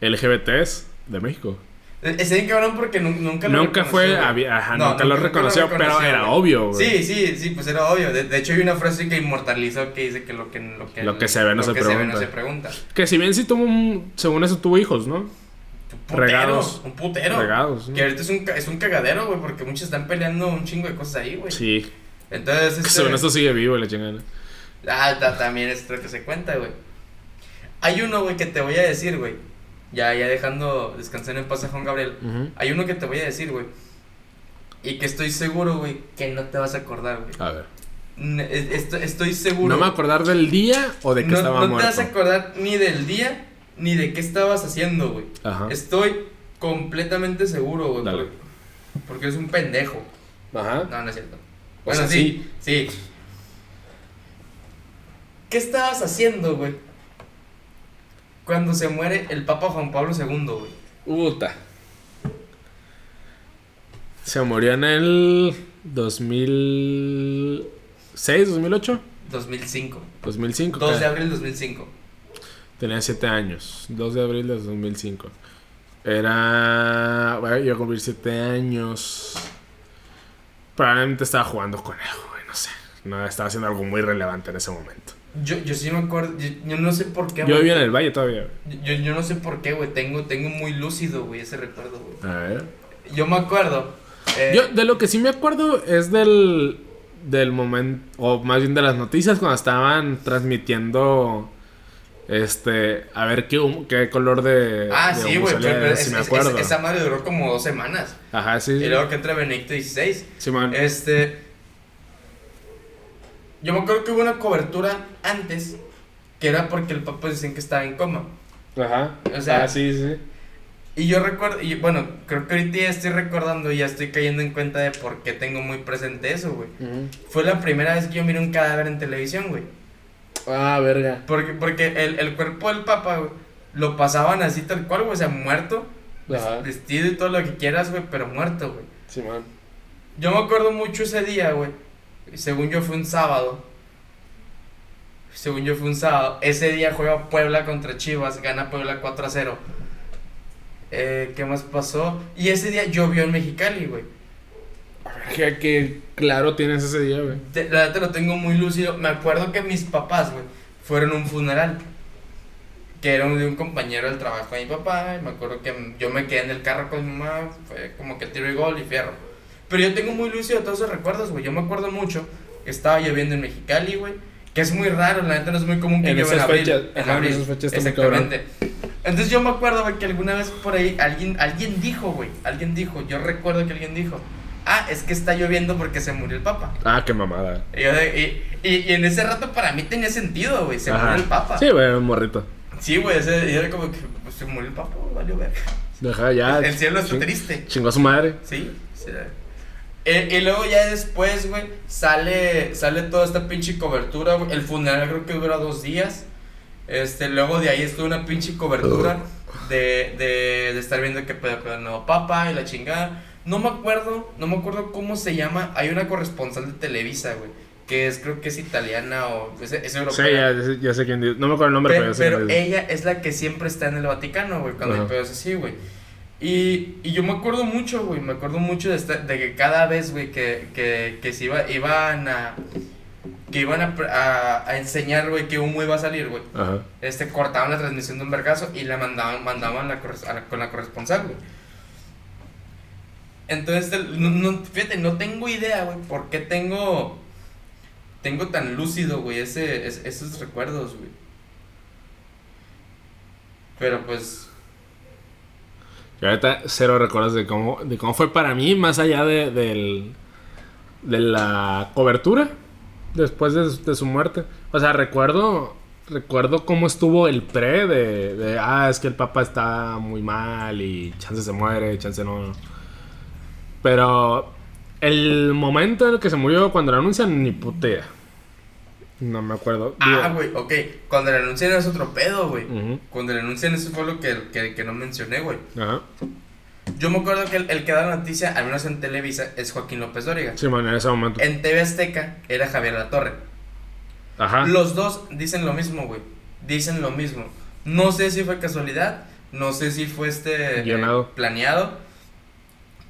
LGBTs de México. E- Ese bien cabrón porque nu- nunca lo Nunca fue, reconoció, güey. había- ajá, No, nunca lo reconoció, pero era obvio, güey. Sí, sí, sí, pues era obvio. De, de hecho, hay una frase que inmortalizó que dice que lo que, lo que, Lo que se ve no se que ve no se pregunta. Que si bien sí tuvo un, según eso tuvo hijos, ¿no? Un putero, Regados. Un putero. Regados, ¿no? Que ahorita es un, es un cagadero, güey, porque muchos están peleando un chingo de cosas ahí, güey. Sí. Entonces, (laughs) este, Según esto sigue vivo la chingada. Ah, ta- también es lo que se cuenta, güey. Hay uno, güey, que te voy a decir, güey. Ya, ya dejando descansar en paz a Juan Gabriel. Hay uno que te voy a decir, güey. Y que estoy seguro, güey, que no te vas a acordar, güey. A ver. Estoy, estoy seguro. ¿No me acordar del día o de que no, estaba no te muerto? vas a acordar ni del día ni de qué estabas haciendo, güey. Ajá. Estoy completamente seguro, güey. Dale. Porque, es un pendejo. Ajá. No, no es cierto. O Bueno, sea, sí, sí. ¿Qué estabas haciendo, güey? Cuando se muere el Papa Juan Pablo II, güey. Puta. Se murió en el 2006, 2008, 2005. 2005. 2 ¿qué? de abril 2005. Tenía 7 años. 2 de abril de 2005. Era. Bueno, iba a cumplir 7 años. Probablemente estaba jugando con él, güey. No sé. No, estaba haciendo algo muy relevante en ese momento. Yo, yo sí me acuerdo, yo, yo no sé por qué. Yo vivía en el valle todavía. Yo, yo no sé por qué, güey. Tengo, tengo muy lúcido, güey, ese recuerdo, güey. A ver. Yo me acuerdo. eh, Yo de lo que sí me acuerdo es del, del momento, o más bien de las noticias cuando estaban transmitiendo, este, a ver qué, qué color de... Ah, de sí, güey. salía, pero- pero sí es- me es- acuerdo. es- esa madre duró como dos semanas. Ajá, sí. Y sí. luego que entra Benedicto XVI. Simón. Este. Yo me acuerdo que hubo una cobertura antes que era porque el Papa decían que estaba en coma. Ajá. o sea- ah, sí, sí. Y yo recuerdo, y bueno, creo que ahorita ya estoy recordando y ya estoy cayendo en cuenta de por qué tengo muy presente eso, güey. Fue la primera vez que yo miré un cadáver en televisión, güey. Ah, verga. Porque, porque el, el cuerpo del Papa, güey, lo pasaban así tal cual, güey, o sea, muerto, Ajá. vestido y todo lo que quieras, güey, pero muerto, güey. Simón. Yo me acuerdo mucho ese día, güey. Según yo fue un sábado. Según yo fue un sábado. Ese día juega Puebla contra Chivas. Gana Puebla 4 a 0. Eh, ¿Qué más pasó? Y ese día llovió en Mexicali, güey. Que, que claro tienes ese día, güey. Te- La verdad lo tengo muy lúcido. Me acuerdo que mis papás, güey, fueron a un funeral. Que era de un compañero del trabajo de mi papá. Y me acuerdo que yo me quedé en el carro con mi mamá. Fue como que tiro y gol y fierro. Pero yo tengo muy lúcido todos esos recuerdos, güey. Yo me acuerdo mucho que estaba lloviendo en Mexicali, güey. Que es muy raro, la neta no es muy común que En llueva en abril. fechas, en abril. esas fechas. Exactamente. Entonces yo me acuerdo, güey, que alguna vez por ahí alguien, alguien dijo, güey. Alguien dijo, yo recuerdo que alguien dijo. Ah, es que está lloviendo porque se murió el papa. Ah, qué mamada. Y, yo de- y, y- y en ese rato para mí tenía sentido, güey. Se Ajá. murió el papa. Sí, güey, un morrito. Sí, güey. ese- Y era como que pues, se murió el papa, valió ver. Deja ya. El cielo está ching- triste. Chingó a su madre. Sí. sí. Eh, y luego ya después, güey, sale, sale toda esta pinche cobertura, güey. El funeral creo que dura dos días. Este, luego de ahí estuvo una pinche cobertura de, de, de estar viendo que pedo con el nuevo papa y la chingada. No me acuerdo, no me acuerdo cómo se llama. Hay una corresponsal de Televisa, güey. Que es, creo que es italiana o es, es Sí, europea. ya, ya sé quién dice. No me acuerdo el nombre, pero, Pero, ya sé quién pero ella es la que siempre está en el Vaticano, güey, cuando el pedo es así, güey. Y, y yo me acuerdo mucho, güey, me acuerdo mucho de, esta- de que cada vez, güey, que, que, que se iba, iban a... Que iban a, a, a enseñar, güey, que humo iba a salir, güey. Este, cortaban la transmisión de un vergazo y la mandaban, mandaban la a la- con la corresponsal, güey. Entonces, no, no- fíjate, no tengo idea, güey, por qué tengo... Tengo tan lúcido, güey, ese, es- esos recuerdos, güey. Pero pues... Y ahorita cero recuerdos de cómo, de cómo fue para mí, más allá de, del, de la cobertura después de, de su muerte. O sea, recuerdo, recuerdo cómo estuvo el pre de, de, ah, es que el papa está muy mal y chance se muere, chance no. Pero el momento en el que se murió, cuando lo anuncian, ni puta idea. No me acuerdo. Ah, güey, ok. Cuando le anuncian es otro pedo, güey. Cuando le anuncian eso fue lo que, que, que no mencioné, güey. Ajá. Yo me acuerdo que el, el que da la noticia, al menos en Televisa, es Joaquín López Dóriga. Sí, man, en ese momento. En TV Azteca era Javier La Torre. Ajá. Los dos dicen lo mismo, güey. Dicen lo mismo. No sé si fue casualidad, no sé si fue este eh, planeado,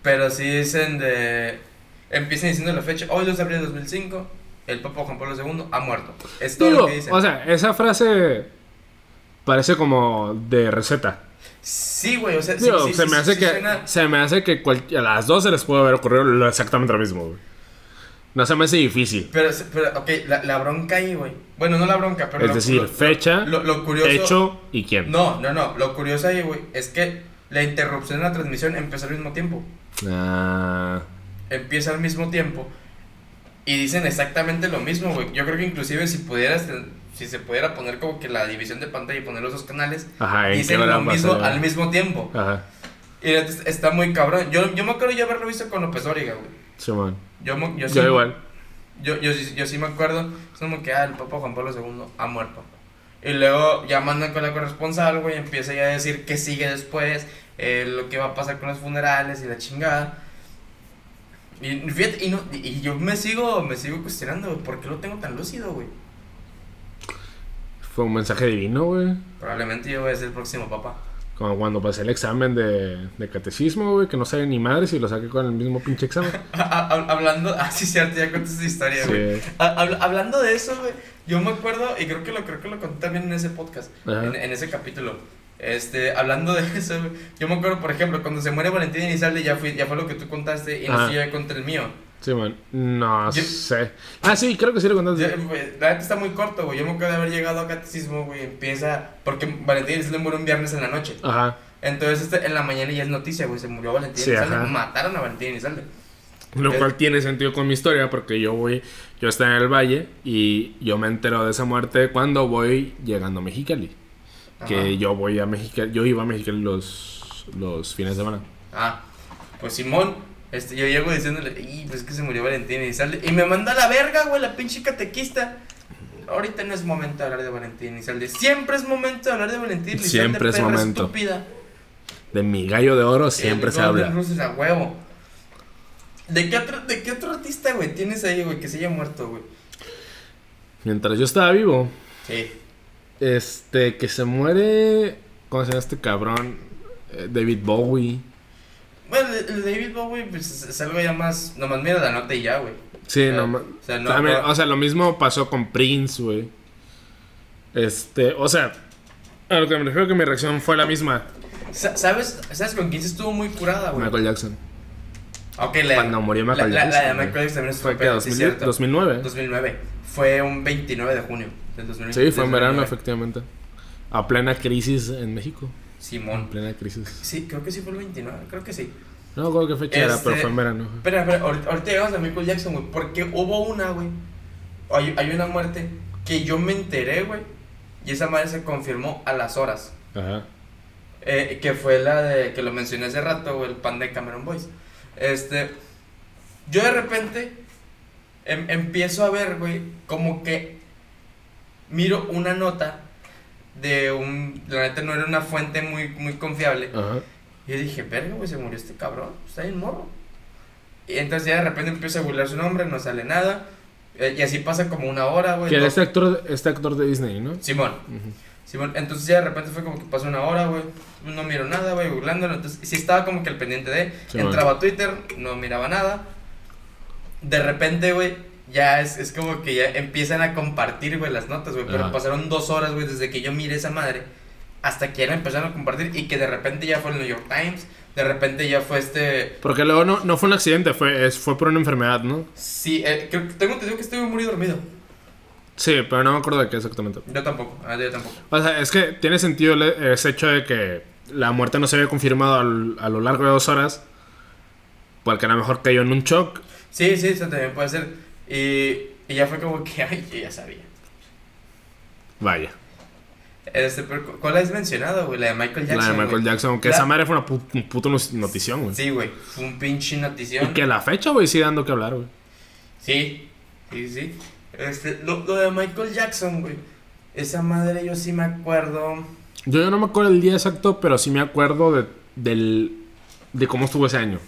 pero sí dicen de empiezan diciendo la fecha, hoy 2 de abril de 2005, el Papa Juan Pablo II ha muerto. Es todo Digo, lo que dicen. o sea, esa frase parece como de receta. Sí, güey, o sea, sí, Digo, sí, se, sí, me hace sí que, suena- se me hace que a las dos se les puede haber ocurrido exactamente lo mismo, güey. No se me hace difícil. Pero, pero, ok, la, la bronca ahí, güey. Bueno, no la bronca, pero. Es lo- decir, lo- fecha, lo, lo curioso. hecho y quién. No, no, no. Lo curioso ahí, güey, es que la interrupción en la transmisión empezó al mismo tiempo. Ah, Empieza al mismo tiempo. Y dicen exactamente lo mismo, güey. Yo creo que inclusive si pudieras, si se pudiera poner como que la división de pantalla y poner los dos canales, ajá, ¿en qué dicen lo mismo al mismo tiempo. Ajá, Y es- está muy cabrón. Yo, yo me acuerdo yo haberlo visto con López Dóriga, güey. Simón. Yo, mo- yo, sí, Yo igual. Yo, yo, sí- yo sí me acuerdo. Es como que, ah, el Papa Juan Pablo II ha muerto. Y luego ya mandan con la corresponsal, güey, y empieza ya a decir qué sigue después, eh, lo que va a pasar con los funerales y la chingada. Y fíjate, y, no, y yo me sigo, me sigo cuestionando, güey, ¿por qué lo tengo tan lúcido, güey? Fue un mensaje divino, güey. Probablemente yo voy a ser el próximo papa. Como cuando pasé el examen de, de catecismo, güey, que no sabe ni madre si lo saqué con el mismo pinche examen. (laughs) Hablando, (laughs) ah, sí, cierto, ya conté esa historia, güey. Sí. Ha- habla- hablando de eso, güey, yo me acuerdo, y creo que lo, creo que lo conté también en ese podcast, en, en ese capítulo. Este, hablando de (laughs) eso, yo me acuerdo, por ejemplo, cuando se muere Valentín Elizalde, ya, fui, ya fue lo que tú contaste, y no yo ya conté el mío. Sí, man. No Yo- sé. Ah, sí, creo que sí lo contaste. Yo, la neta está muy corto, güey, yo me acuerdo de haber llegado a catecismo, güey, empieza, porque Valentín Elizalde murió un viernes en la noche. Ajá. Entonces, este, en la mañana ya es noticia, güey, se murió Valentín Sí, Elizalde, mataron a Valentín Elizalde. Lo Eh. cual tiene sentido con mi historia porque yo voy, yo estaba en el valle y yo me entero de esa muerte cuando voy llegando a Mexicali. Ajá. Que yo voy a Mexicali, yo iba a Mexicali los, los fines de semana. Ah, pues Simón, este, yo llego diciéndole, y pues es que se murió Valentín y sale, y me manda a la verga, güey, la pinche catequista. Ahorita no es momento de hablar de Valentín y sale. Siempre es momento de hablar de Valentín Elizalde, Siempre es momento. estúpida. De mi gallo de oro siempre El se habla. Roses a huevo. ¿De qué, otro, ¿De qué otro artista, güey, tienes ahí, güey, que se haya muerto, güey? Mientras yo estaba vivo, Sí. este, que se muere, ¿cómo se llama este cabrón? Eh, David Bowie. Bueno, el David Bowie, pues es, algo ya más. Nomás mira la nota y ya, güey. Sí, Eh, no, ma- o sea, no, también, no- o sea, lo mismo pasó con Prince, güey. Este, o sea, a lo que me refiero que mi reacción fue la misma. Sa- ¿Sabes, ¿Sabes con quién se estuvo muy curada, güey? Michael Jackson. Ok, la, Cuando murió Michael la, la- la de Jackson también estuvo Fue que pedo, sí, 2000, cierto. 2009. 2009. Fue un 29 de junio del 2009. Sí, fue en verano, 2009. efectivamente. A plena crisis en México. En Simón. plena crisis. Sí, creo que sí fue el 29, creo que sí. No acuerdo qué fecha era, Este- pero fue en verano. Espera, espera, ahorita, ahorita llegamos a Michael Jackson, güey. Porque hubo una, güey. Hay, hay una muerte que yo me enteré, güey. Y esa madre se confirmó a las horas. Ajá. Eh, que fue la de que lo mencioné hace rato, güey, el pan de Cameron Boys. Este, yo de repente em- empiezo a ver, güey, como que miro una nota de un, la neta no era una fuente muy, muy confiable. Ajá. Y yo dije, verga, güey, se murió este cabrón, está bien morro. Y entonces ya de repente empiezo a googlear su nombre, no sale nada. Eh, y así pasa como una hora, güey. Que era este actor, este actor de Disney, ¿no? Simón. Entonces ya de repente fue como que pasó una hora, güey. No miro nada, güey, googlándolo. Entonces, sí estaba como que al pendiente de. Sí, entraba a Twitter, no miraba nada. De repente, güey, ya es, es como que ya empiezan a compartir, güey, las notas, güey. Pero Ajá. pasaron dos horas, güey, desde que yo miré esa madre. Hasta que ya la empezaron a compartir. Y que de repente ya fue el New York Times. De repente ya fue este. Porque luego no, no fue un accidente, fue, es, fue por una enfermedad, ¿no? Sí, eh, creo que tengo entendido que estuve muy dormido. Sí, pero no me acuerdo de qué exactamente. Yo tampoco, ah, yo tampoco. O sea, es que tiene sentido ese hecho de que la muerte no se había confirmado al- a lo largo de dos horas. Porque a lo mejor cayó en un shock. Sí, sí, eso también puede ser. Y, y ya fue como que, (laughs) ay, yo ya sabía. Vaya. Este, pero, ¿cu- ¿Cuál has mencionado, güey? La de Michael Jackson. la de Michael güey. Jackson. Que La- esa madre fue una pu- un puto notición, güey. Sí, güey. Fue un pinche y notición. que la fecha, güey, sigue dando que hablar, güey. Sí, sí, sí. Este, lo, lo de Michael Jackson, güey. Esa madre yo sí me acuerdo. Yo ya no me acuerdo el día exacto, pero sí me acuerdo de, del, de cómo estuvo ese año.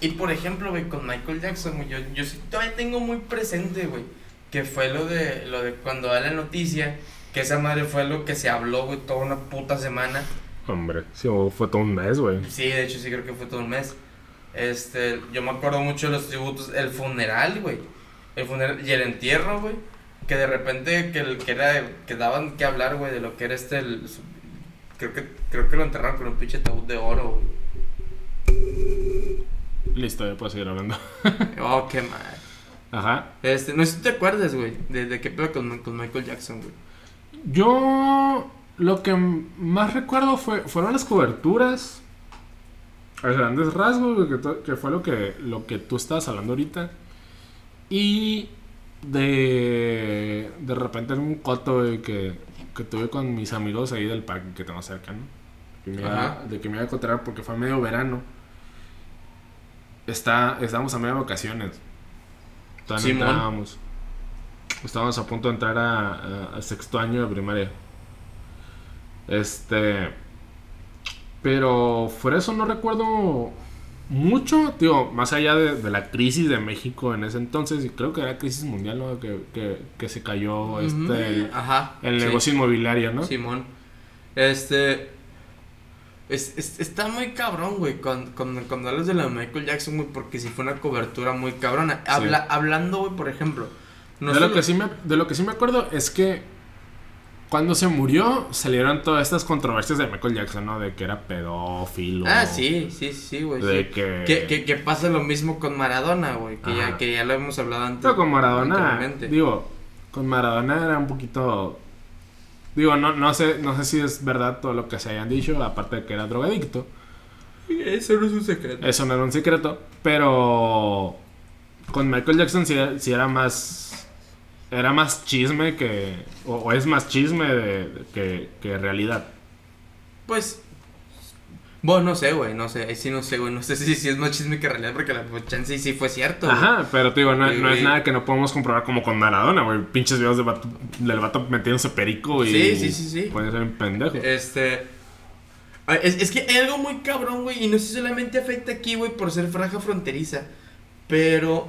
Y por ejemplo, güey, con Michael Jackson, güey, yo, yo sí todavía tengo muy presente, güey, que fue lo de, lo de cuando da la noticia, que esa madre fue lo que se habló, güey, toda una puta semana. Hombre, sí, fue todo un mes, güey. Sí, de hecho sí creo que fue todo un mes. Este, yo me acuerdo mucho de los tributos, el funeral, güey. El funeral y el entierro, güey. Que de repente que, el- que era que daban que hablar, güey, de lo que era este el- Creo que, creo que lo enterraron con un pinche ataúd de oro, güey. Listo, ya puedo seguir hablando. (laughs) Oh, qué mal. Ajá. Este, no sé si te acuerdas, güey, de, de qué pedo con, con Michael Jackson, güey. Yo lo que más recuerdo fue, fueron las coberturas. A grandes rasgos, que, fue lo que, lo que tú estabas hablando ahorita. Y de, de repente en un coto que, que tuve con mis amigos ahí del parque que tengo cerca, ¿no? Que me iba- de que me iba a cotear porque fue medio verano. Está, estábamos a medio vacaciones. Todavía entrábamos. Estábamos a punto de entrar a, a- a sexto año de primaria. Este. Pero fuera de eso no recuerdo mucho, digo, más allá de, de la crisis de México en ese entonces, y creo que era crisis mundial, ¿no? Que, que, que se cayó este, el, Ajá. el sí. negocio inmobiliario, ¿no? Simón. Este. es- es- está muy cabrón, güey, cuando hablas de la Michael Jackson, güey, porque si fue una cobertura muy cabrona. Habla, Hablando, güey, por ejemplo. no de, lo que sí me, de lo que sí me acuerdo es que cuando se murió salieron todas estas controversias de Michael Jackson, ¿no? De que era pedófilo. Ah, sí, sí, sí, güey. De sí. que... Que, que, que pasa lo mismo con Maradona, güey, que ya, que ya lo hemos hablado antes. Pero con Maradona, digo, con Maradona era un poquito... Digo, no, no, sé, no sé si es verdad todo lo que se hayan dicho, aparte de que era drogadicto. Eso no es un secreto. Eso no era un secreto, pero con Michael Jackson sí, sí era más... Era más chisme que... O, o es más chisme de- de- que, que realidad. Pues. Bueno, no sé, güey, no sé, ahí sí no sé, güey, no sé (laughs) si, si es más chisme que realidad, porque la pues, chance sí fue cierto, güey. Ajá, pero te digo, no, Sí, no es nada que no podemos comprobar como con Maradona, güey. Pinches videos de vato- del vato metiéndose perico y... Sí, sí, sí, sí. Puede ser un pendejo. Este. Es, es que hay algo muy cabrón, güey. Y no sé si solamente afecta aquí, güey, por ser franja fronteriza. Pero.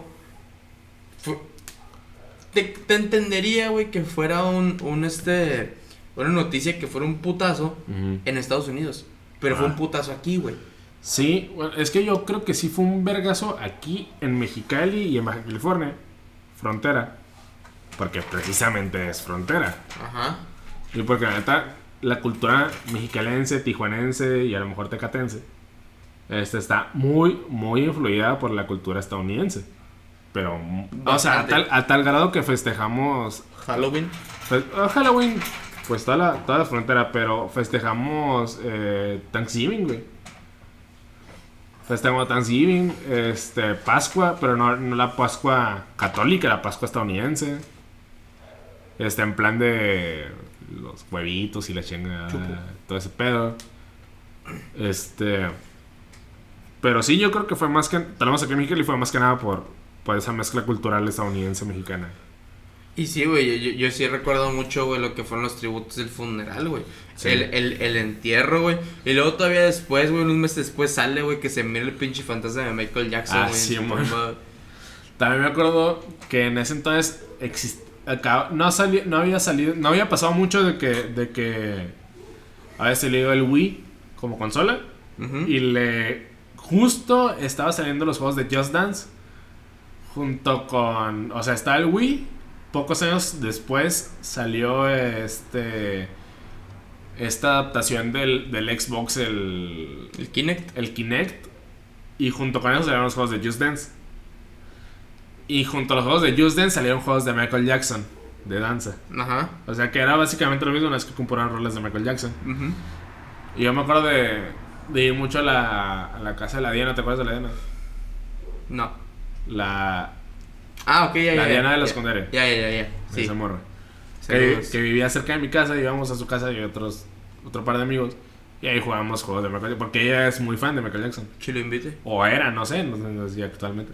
Te, te entendería, güey, que fuera un, un este. Una noticia que fuera un putazo en Estados Unidos. Pero fue un putazo aquí, güey. Sí, bueno, es que yo creo que sí fue un vergazo aquí en Mexicali y en Baja California, frontera, porque precisamente es frontera. Ajá. Y porque la neta, la cultura mexicalense, tijuanense y a lo mejor tecatense, este, está muy, muy influida por la cultura estadounidense. Pero, o sea, a tal, a tal grado que festejamos Halloween. Ah, Halloween, pues toda la, toda la frontera, pero festejamos eh, Thanksgiving, güey. Festejamos Thanksgiving, este, Pascua, pero no, no la Pascua católica, la Pascua estadounidense. Este, en plan de los huevitos y la chinga, todo ese pedo. Este. Pero sí, yo creo que fue más que. Tenemos aquí en México y fue más que nada por, por esa mezcla cultural estadounidense-mexicana. Y sí, güey, yo, yo sí recuerdo mucho, güey, lo que fueron los tributos del funeral, güey. Sí. El, el, el entierro, güey. Y luego todavía después, güey, unos meses después sale, güey, que se mira el pinche fantasma de Michael Jackson, Ah, güey. sí. También me acuerdo que en ese entonces exist- acá- no, sali- no había salido, no había pasado mucho de que, de que había salido el Wii como consola y le justo estaba saliendo los juegos de Just Dance junto con, o sea, está el Wii, pocos años después salió este esta adaptación del, del Xbox el El Kinect. el Kinect y junto con eso salieron los juegos de Just Dance. Y junto a los juegos de Just Dance salieron juegos de Michael Jackson, de danza. Ajá. O sea que era básicamente lo mismo, no es que compraron roles de Michael Jackson. Ujú. Y yo me acuerdo de, de ir mucho a la, a la casa de la Diana, ¿te acuerdas de la Diana? No. La, Ah, ok, ya, ya. La. Diana de la Escondere. Ya, ya, ya, ya. Sí. esa morra. Que, vivía cerca de mi casa, íbamos a su casa y otros, otro par de amigos. Y ahí jugábamos juegos de Michael Jackson, porque ella es muy fan de Michael Jackson. Lo invite. O era, no sé, no sé no sé si actualmente.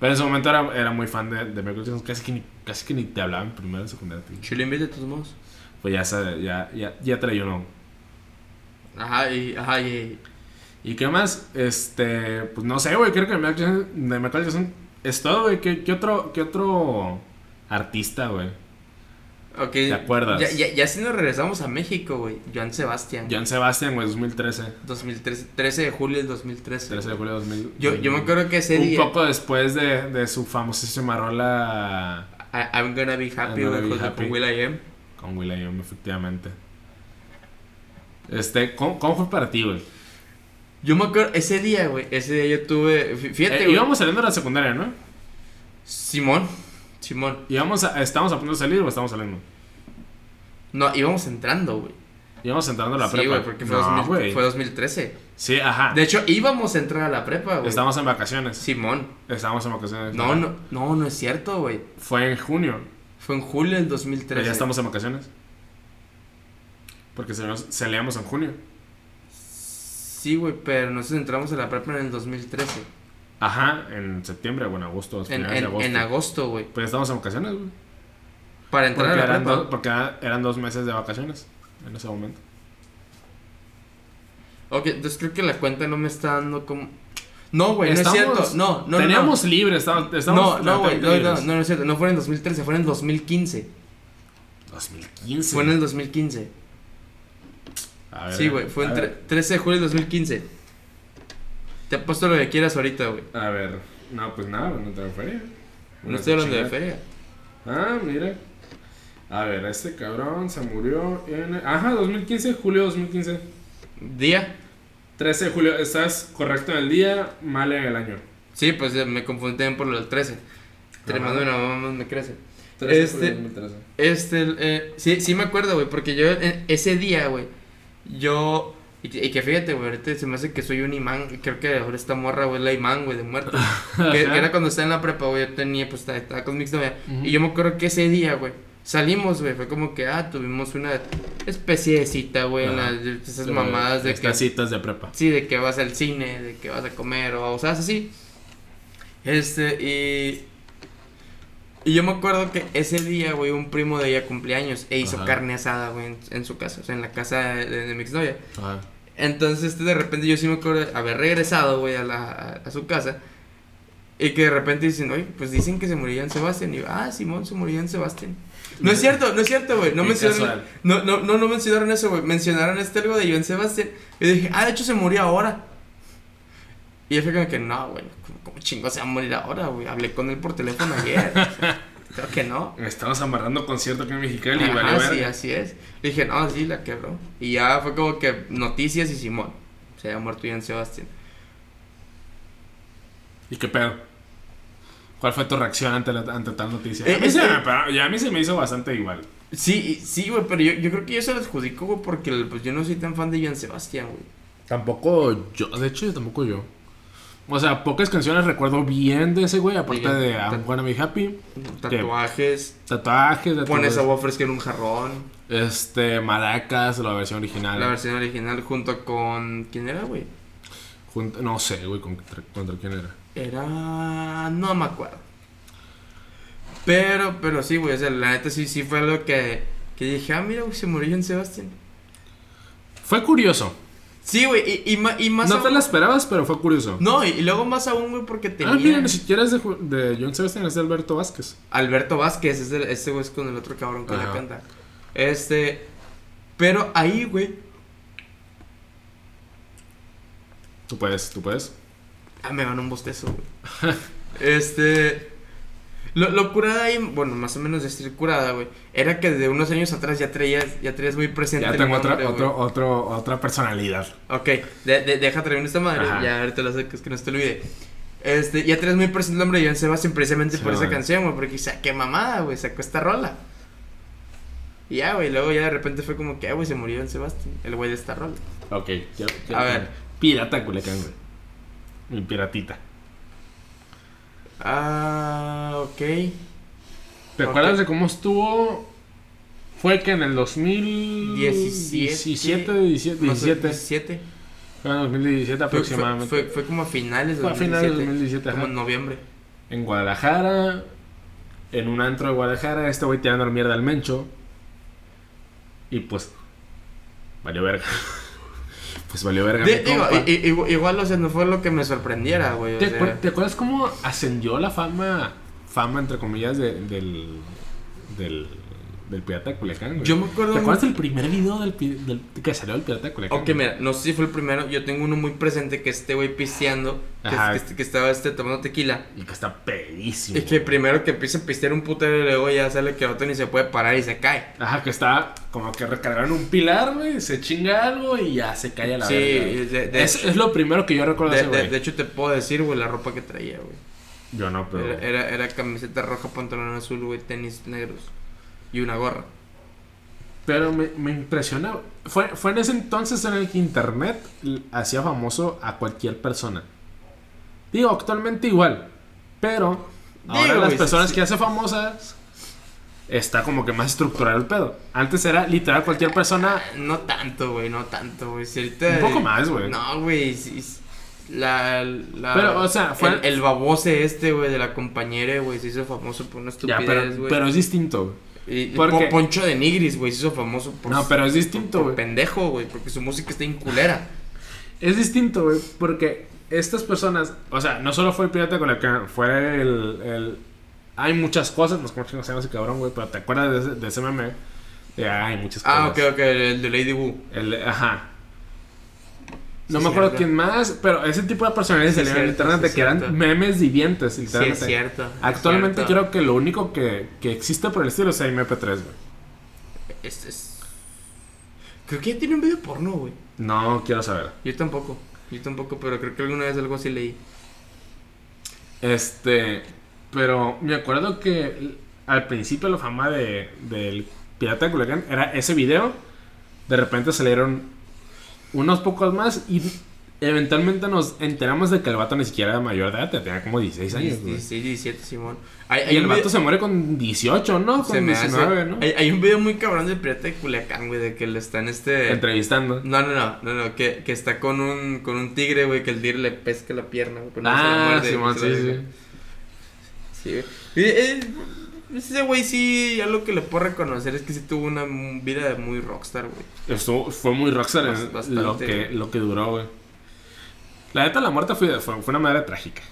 Pero en ese momento era, era muy fan de, de Michael Jackson. Casi que, ni, casi que ni te hablaba en primero y secundaria. Si lo invite, de todos modos. Pues ya, sabe- ya, ya, ya traía uno. Ajá, y. Ajá, y. ¿Y qué más? Este, pues no sé, güey. Creo que de Michael Jackson es todo, güey. ¿Qué, qué otro, ¿Qué otro artista, güey? Ok. ¿Te acuerdas? Ya, ya, ya si nos regresamos a México, güey. Joan Sebastián. John Sebastian, güey, 2013. 2013, 13 de julio del 2013. 13 de julio de 2000. Yo, yo me acuerdo que ese Un día. poco después de, de su famosísima rola I- I'm gonna be happy, gonna be happy. con Will I Am. con Will.i.am, efectivamente. Este, ¿cómo, cómo fue para ti, güey? Yo me acuerdo, ese día, güey, ese día yo tuve, fí- fíjate, Eh, güey. íbamos saliendo de la secundaria, ¿no? Simón, Simón. Íbamos a, ¿Estamos a punto de salir o estamos saliendo? No, íbamos entrando, güey. Íbamos entrando a la Sí, prepa. güey, porque fue, no, 2000 güey. fue 2013. Sí, ajá. De hecho, íbamos a entrar a la prepa, güey. Estamos en vacaciones. Simón. Estamos en vacaciones. No, no, no, no es cierto, güey. Fue en junio. Fue en julio del Pero 2013. ya estamos en vacaciones. Porque salíamos en junio. Sí, güey, pero nosotros entramos a la prepa en el 2013. Ajá, en septiembre o en agosto. En, de agosto. en agosto, güey. Pues estamos en vacaciones, güey. Para entrar Porque, a la eran, prepa. porque era- eran dos meses de vacaciones en ese momento. Ok, entonces creo que la cuenta no me está dando como... No, güey, no es cierto. No, no, no, Teníamos no. libre, estábamos. estábamos No, no, güey, no, no, no, no es cierto. No fue en el 2013, fue en el 2015. 2015. Fue en el 2015. A ver, Sí, güey, fue tre- 13 de julio del 2015. Te apuesto lo que quieras ahorita, güey. A ver, no, pues nada, no tengo feria. No estoy hablando de feria. Ah, mira. A ver, este cabrón se murió en. Ajá, 2015, julio 2015. ¿Día? 13 de julio, estás correcto en el día, mal en el año. Sí, pues eh, me confundí también por lo del 13. Tremendo una mamá me crece. 13 de Este- julio 2013. Este, eh, sí, sí me acuerdo, güey, porque yo en ese día, güey, yo... Y que, y que fíjate, güey, ahorita se me hace que soy un imán, creo que ahora esta morra, güey, es la imán, güey, de muerto. (laughs) que, que era cuando estaba en la prepa, güey, yo tenía, pues, estaba, estaba con mi exnovia. Ujú. Y yo me acuerdo que ese día, güey, salimos, güey, fue como que, ah, tuvimos una especie de cita, güey, las, de esas mamadas de que... Citas de prepa. Sí, de que vas al cine, de que vas a comer o o sea, así. Este, y. Y yo me acuerdo que ese día, güey, un primo de ella cumpleaños e hizo Ajá. carne asada, güey, en, en su casa, o sea, en la casa de, de mi exnovia. Ajá. Entonces, este, de repente yo sí me acuerdo de haber regresado, güey, a, la, a, su casa. Y que de repente dicen, oye, pues dicen que se murió en Sebastián. Y yo, ah, Simón se murió en Sebastián. No es cierto, no es cierto, güey. No mencionaron, no, no, no, no mencionaron eso, güey. Mencionaron este algo de Joan Sebastián. Y dije, ah, de hecho se murió ahora. Y yo fue como que, no, güey, ¿cómo, chingo se va a morir ahora, güey? Hablé con él por teléfono ayer. O (laughs) sea, creo que no. Estamos amarrando concierto aquí en Mexicali y vale sí, así es. Le dije, no, sí, la quebró. Y ya fue como que noticias y Simón. Se había muerto Joan Sebastián. ¿Y qué pedo? ¿Cuál fue tu reacción ante, la- ante tal noticia? Eh, a, mí se me, ya a mí se me hizo bastante igual. Sí, sí, güey, pero yo, yo creo que yo se lo adjudico, güey, porque pues, yo no soy tan fan de Joan Sebastián, güey. Tampoco yo, de hecho, tampoco yo. O sea, pocas canciones recuerdo bien de ese güey, aparte de I'm Gonna Be Happy. Tatuajes, Tatuajes, de pones a todo Bob Fresco en un jarrón. Este, Maracas, la versión original. La versión original junto con. ¿Quién era, güey? Junto- no sé, güey, contra, contra quién era. Era. No me acuerdo. Pero, pero sí, güey, o sea, la neta sí, sí fue algo que, que dije, ah, mira, güey, se murió Joan Sebastián. Fue curioso. Sí, güey, y, y, y más No te la esperabas, pero fue curioso. No, y, y luego más aún, güey, porque tenía. Ah, mira, ni siquiera es de, de John Sebastian, es de Alberto Vázquez. Alberto Vázquez, es el- ese güey es con el otro cabrón que Ajá. la canta. Este. Pero ahí, güey. Tú puedes, tú puedes. Ah, me ganó un bostezo, güey. (laughs) este. Lo, lo curada ahí, bueno, más o menos decir curada, güey. Era que desde unos años atrás ya traías, ya traías muy presente Ya el tengo otra, nombre, otro, güey. otro, otra personalidad. Ok, de, de- deja terminar esta madre. Ajá. Ya ahorita lo sacas que no se te olvide. Este, ya traes muy presente el nombre de Joan Sebastián precisamente Sí, por esa canción, güey. Porque dice, qué mamada, güey, sacó esta rola. Y ya, güey, luego ya de repente fue como que, ah, güey, se murió Joan Sebastián, el güey de esta rola. Ok, ya, ya- A ver. Pirata Culiacán, güey. Mi piratita. Ah, ok. ¿Te Ok. acuerdas de cómo estuvo? Fue que en el 2017, 17, 17, No sé, 17, 17. fue en 2017 Fue, fue, aproximadamente. fue, fue como a finales de Fue a 2017. finales de 2017, Como en noviembre. En Guadalajara, en un antro de Guadalajara, este güey tirando mierda al mencho. Y pues, valió verga. (laughs) pues valió verga. De- digo, igual, igual, o sea, no fue lo que me sorprendiera, güey. o ¿Te, acuer- te acuerdas cómo ascendió la fama, fama entre comillas, de- del, del, del Pirata de Culiacán, güey. Yo me acuerdo ¿Te acuerdas del primer video del, del- que salió del Pirata de Culiacán? Ok, mira, no sé si fue el primero. Yo tengo uno muy presente que este güey pisteando. Que, Ajá. que- que estaba este tomando tequila. Y que está pedísimo. Y que primero que empieza a pistear un putero y luego ya sale que otro ni se puede parar y se cae. Ajá, que está como que recargaron un pilar, güey, se chinga algo y ya se cae a la Sí, verga. de- es, es lo primero que yo recuerdo de, ese de- hecho, te puedo decir, güey, la ropa que traía, güey. Yo no, pero... Era, era, era camiseta roja, pantalón azul, güey, tenis negros. Y una gorra. Pero me, me impresiona. Fue, fue en ese entonces en el que Internet hacía famoso a cualquier persona. Digo, actualmente igual. Pero ahora Digo, las personas sí, que hacen famosas está como que más estructurado el pedo. Antes era literal cualquier persona. No tanto, güey, no tanto, güey. Si ahorita- Un poco más, güey. No, güey, sí. La, la- Pero, o sea, fue- El, el babose este, güey, de la compañera, güey, se hizo famoso por una estupidez, pero, güey. pero es distinto. Y- porque- Po- Poncho de Nigris, güey, se hizo famoso por... No, pero es distinto, güey. pendejo, güey, porque su música está inculera. Es distinto, güey, porque estas personas, o sea, no solo fue el pirata con el que fue el, el- Hay muchas cosas, no sé cómo se llama ese cabrón, güey, pero ¿te acuerdas de ese, de ese meme? De, hay muchas cosas. Ah, ok, ok, el de Lady Wu. El, ajá. No Sí, me acuerdo cierto. quién más, pero ese tipo de personajes Sí, salieron en internet sí, de que eran cierto. memes vivientes, Sí, literalmente. es cierto. es Actualmente cierto. creo que lo único que, que existe por el estilo es MP3, güey. Es, es- Creo que ya tiene un video porno, güey. No quiero saber. Yo tampoco. Yo tampoco, pero creo que alguna vez algo así leí. Este, pero me acuerdo que al principio la fama de, del Pirata de Culiacán era ese video. De repente salieron unos pocos más y eventualmente nos enteramos de que el vato ni siquiera era mayor de edad, tenía como 16 años. güey. 16, 17, Simón. Hay, Y el vato video- se muere con 18, ¿no? se Con hace- 19, ¿no? Hay, hay un video muy cabrón del pirata de Culiacán, güey, de que le están este. Entrevistando. No, no, no, no, no, que, que está con un, con un tigre, güey, que el tigre le pesca la pierna, güey. se la Ah, muerde, Simón, se sí, sí. Sí, güey. Eh, ese güey sí, ya lo que le puedo reconocer es que sí tuvo una vida de muy rockstar, güey. Esto fue muy rockstar Bas- en bastante, lo que, güey. lo que duró, güey. La neta, la muerte fue, fue, fue una manera trágica.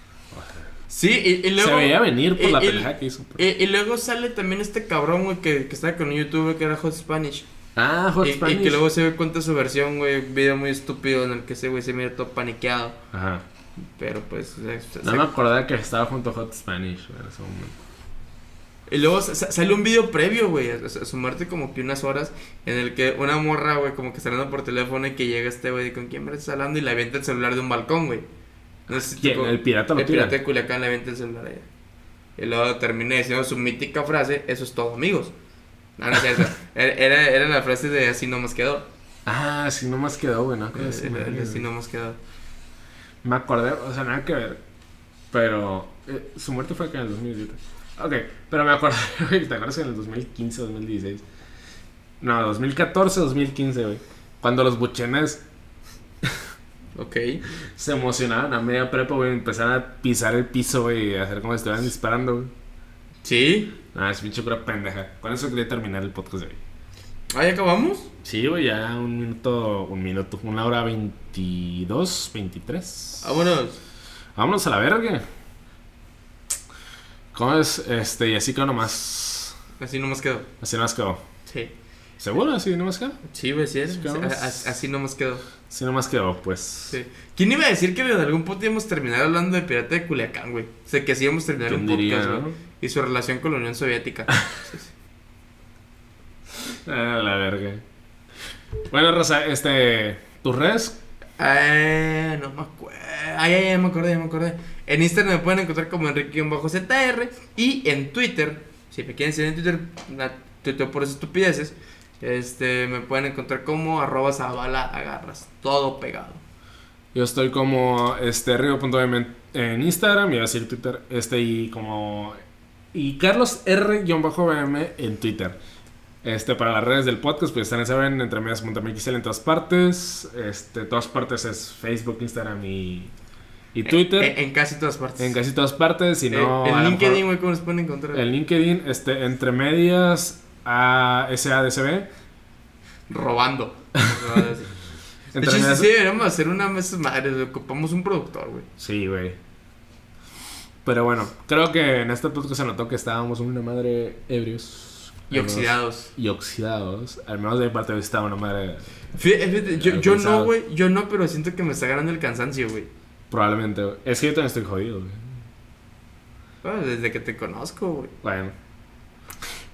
Sí, y, y luego... se veía venir por y- la pendejada que hizo. pues. Y, luego sale también este cabrón, güey, que, que estaba con un youtuber que era Hot Spanish. ah, Hot Y, y Spanish. que luego se ve cuenta su versión, güey, un video muy estúpido en el que ese güey se mira todo paniqueado. Ajá. Pero pues... se- se- No me acordaba que estaba junto a Hot Spanish güey, en ese momento. Y luego sa- sa- sale un video previo, güey, a, su muerte como que unas horas, en el que una morra, güey, como que está hablando por teléfono y que llega este güey, ¿con quién me estás hablando? Y le avienta el celular de un balcón, güey. No sé si ¿Quién? ¿El pirata lo El pirata de Culiacán le avienta el celular a ella. Y luego termina diciendo su mítica frase, eso es todo, amigos. No, no es cierto. (laughs) Era, era, era la frase de así no más quedó. Ah, sí, no más quedó, güey. No, Era- era- madre, así no quedó. Me acordé, o sea, nada que ver. Pero eh, su muerte fue acá en el 2017. Ok, pero me acordé, (laughs) güey, ¿te acuerdas que en el 2015, 2016? No, 2014, 2015, güey. Cuando los buchenes (laughs) Ok. se emocionaban a media prepa, güey, empezaron a pisar el piso, güey, y a hacer como si estuvieran disparando, güey. ¿Sí? Ah, es pinche pura pendeja. Con eso quería terminar el podcast de hoy. ¿Ahí acabamos? Sí, güey, ya un minuto, un minuto, una hora 22, 23. Vámonos. Vámonos a la verga. ¿Cómo es? Este, y así quedó nomás. Así no más quedó. Así nomás quedó. Sí. ¿Seguro? ¿Así nomás quedó? Sí, güey, sí, es- así no más quedó. Así nomás quedó, pues. Sí. ¿Quién iba a decir que en algún punto íbamos a terminar hablando de Pirata de Culiacán, güey? O sea, que así íbamos a terminar ¿Quién un podcast, diría, güey. no? Y su relación con la Unión Soviética. Sí, (laughs) sí. Ah, la verga. Bueno, Rosa, este. ¿Tus redes? Eh, no me acuerdo. Ay, ay, ay, me acordé, me acordé. En Instagram me pueden encontrar como Enrique-ZR. Y en Twitter, si me quieren seguir en Twitter, na- tuiteo por esas estupideces. Este, me pueden encontrar como arroba zabala agarras. Todo pegado. Yo estoy como este en, Instagram y a decir Twitter. Este y como. Y Carlos R-BM en Twitter. Este, para las redes del podcast, pues están, saben, entre medias.mxl en todas partes. Este, todas partes es Facebook, Instagram y, y Twitter. En, en casi todas partes. en casi todas partes. Si no, Eh, el lo LinkedIn, güey, ¿cómo nos pueden encontrar? El LinkedIn, este, entre medias a SADCB. Robando. (laughs) De hecho, sí, medias- sí, deberíamos hacer una de esas madres, güey, ocupamos un productor, güey. Sí, güey. Pero bueno, creo que en este podcast se notó que estábamos una madre ebrios. Y menos- oxidados. Y oxidados. Al menos de mi parte estaba una madre. Fíjate, fíjate, yo, no, güey. Yo no, pero siento que me está ganando el cansancio, güey. Probablemente, güey. Es que yo también estoy jodido, güey. Ah, desde que te conozco, güey. Bueno.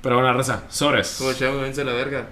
Pero bueno, raza, sobres. Como chavo, la verga.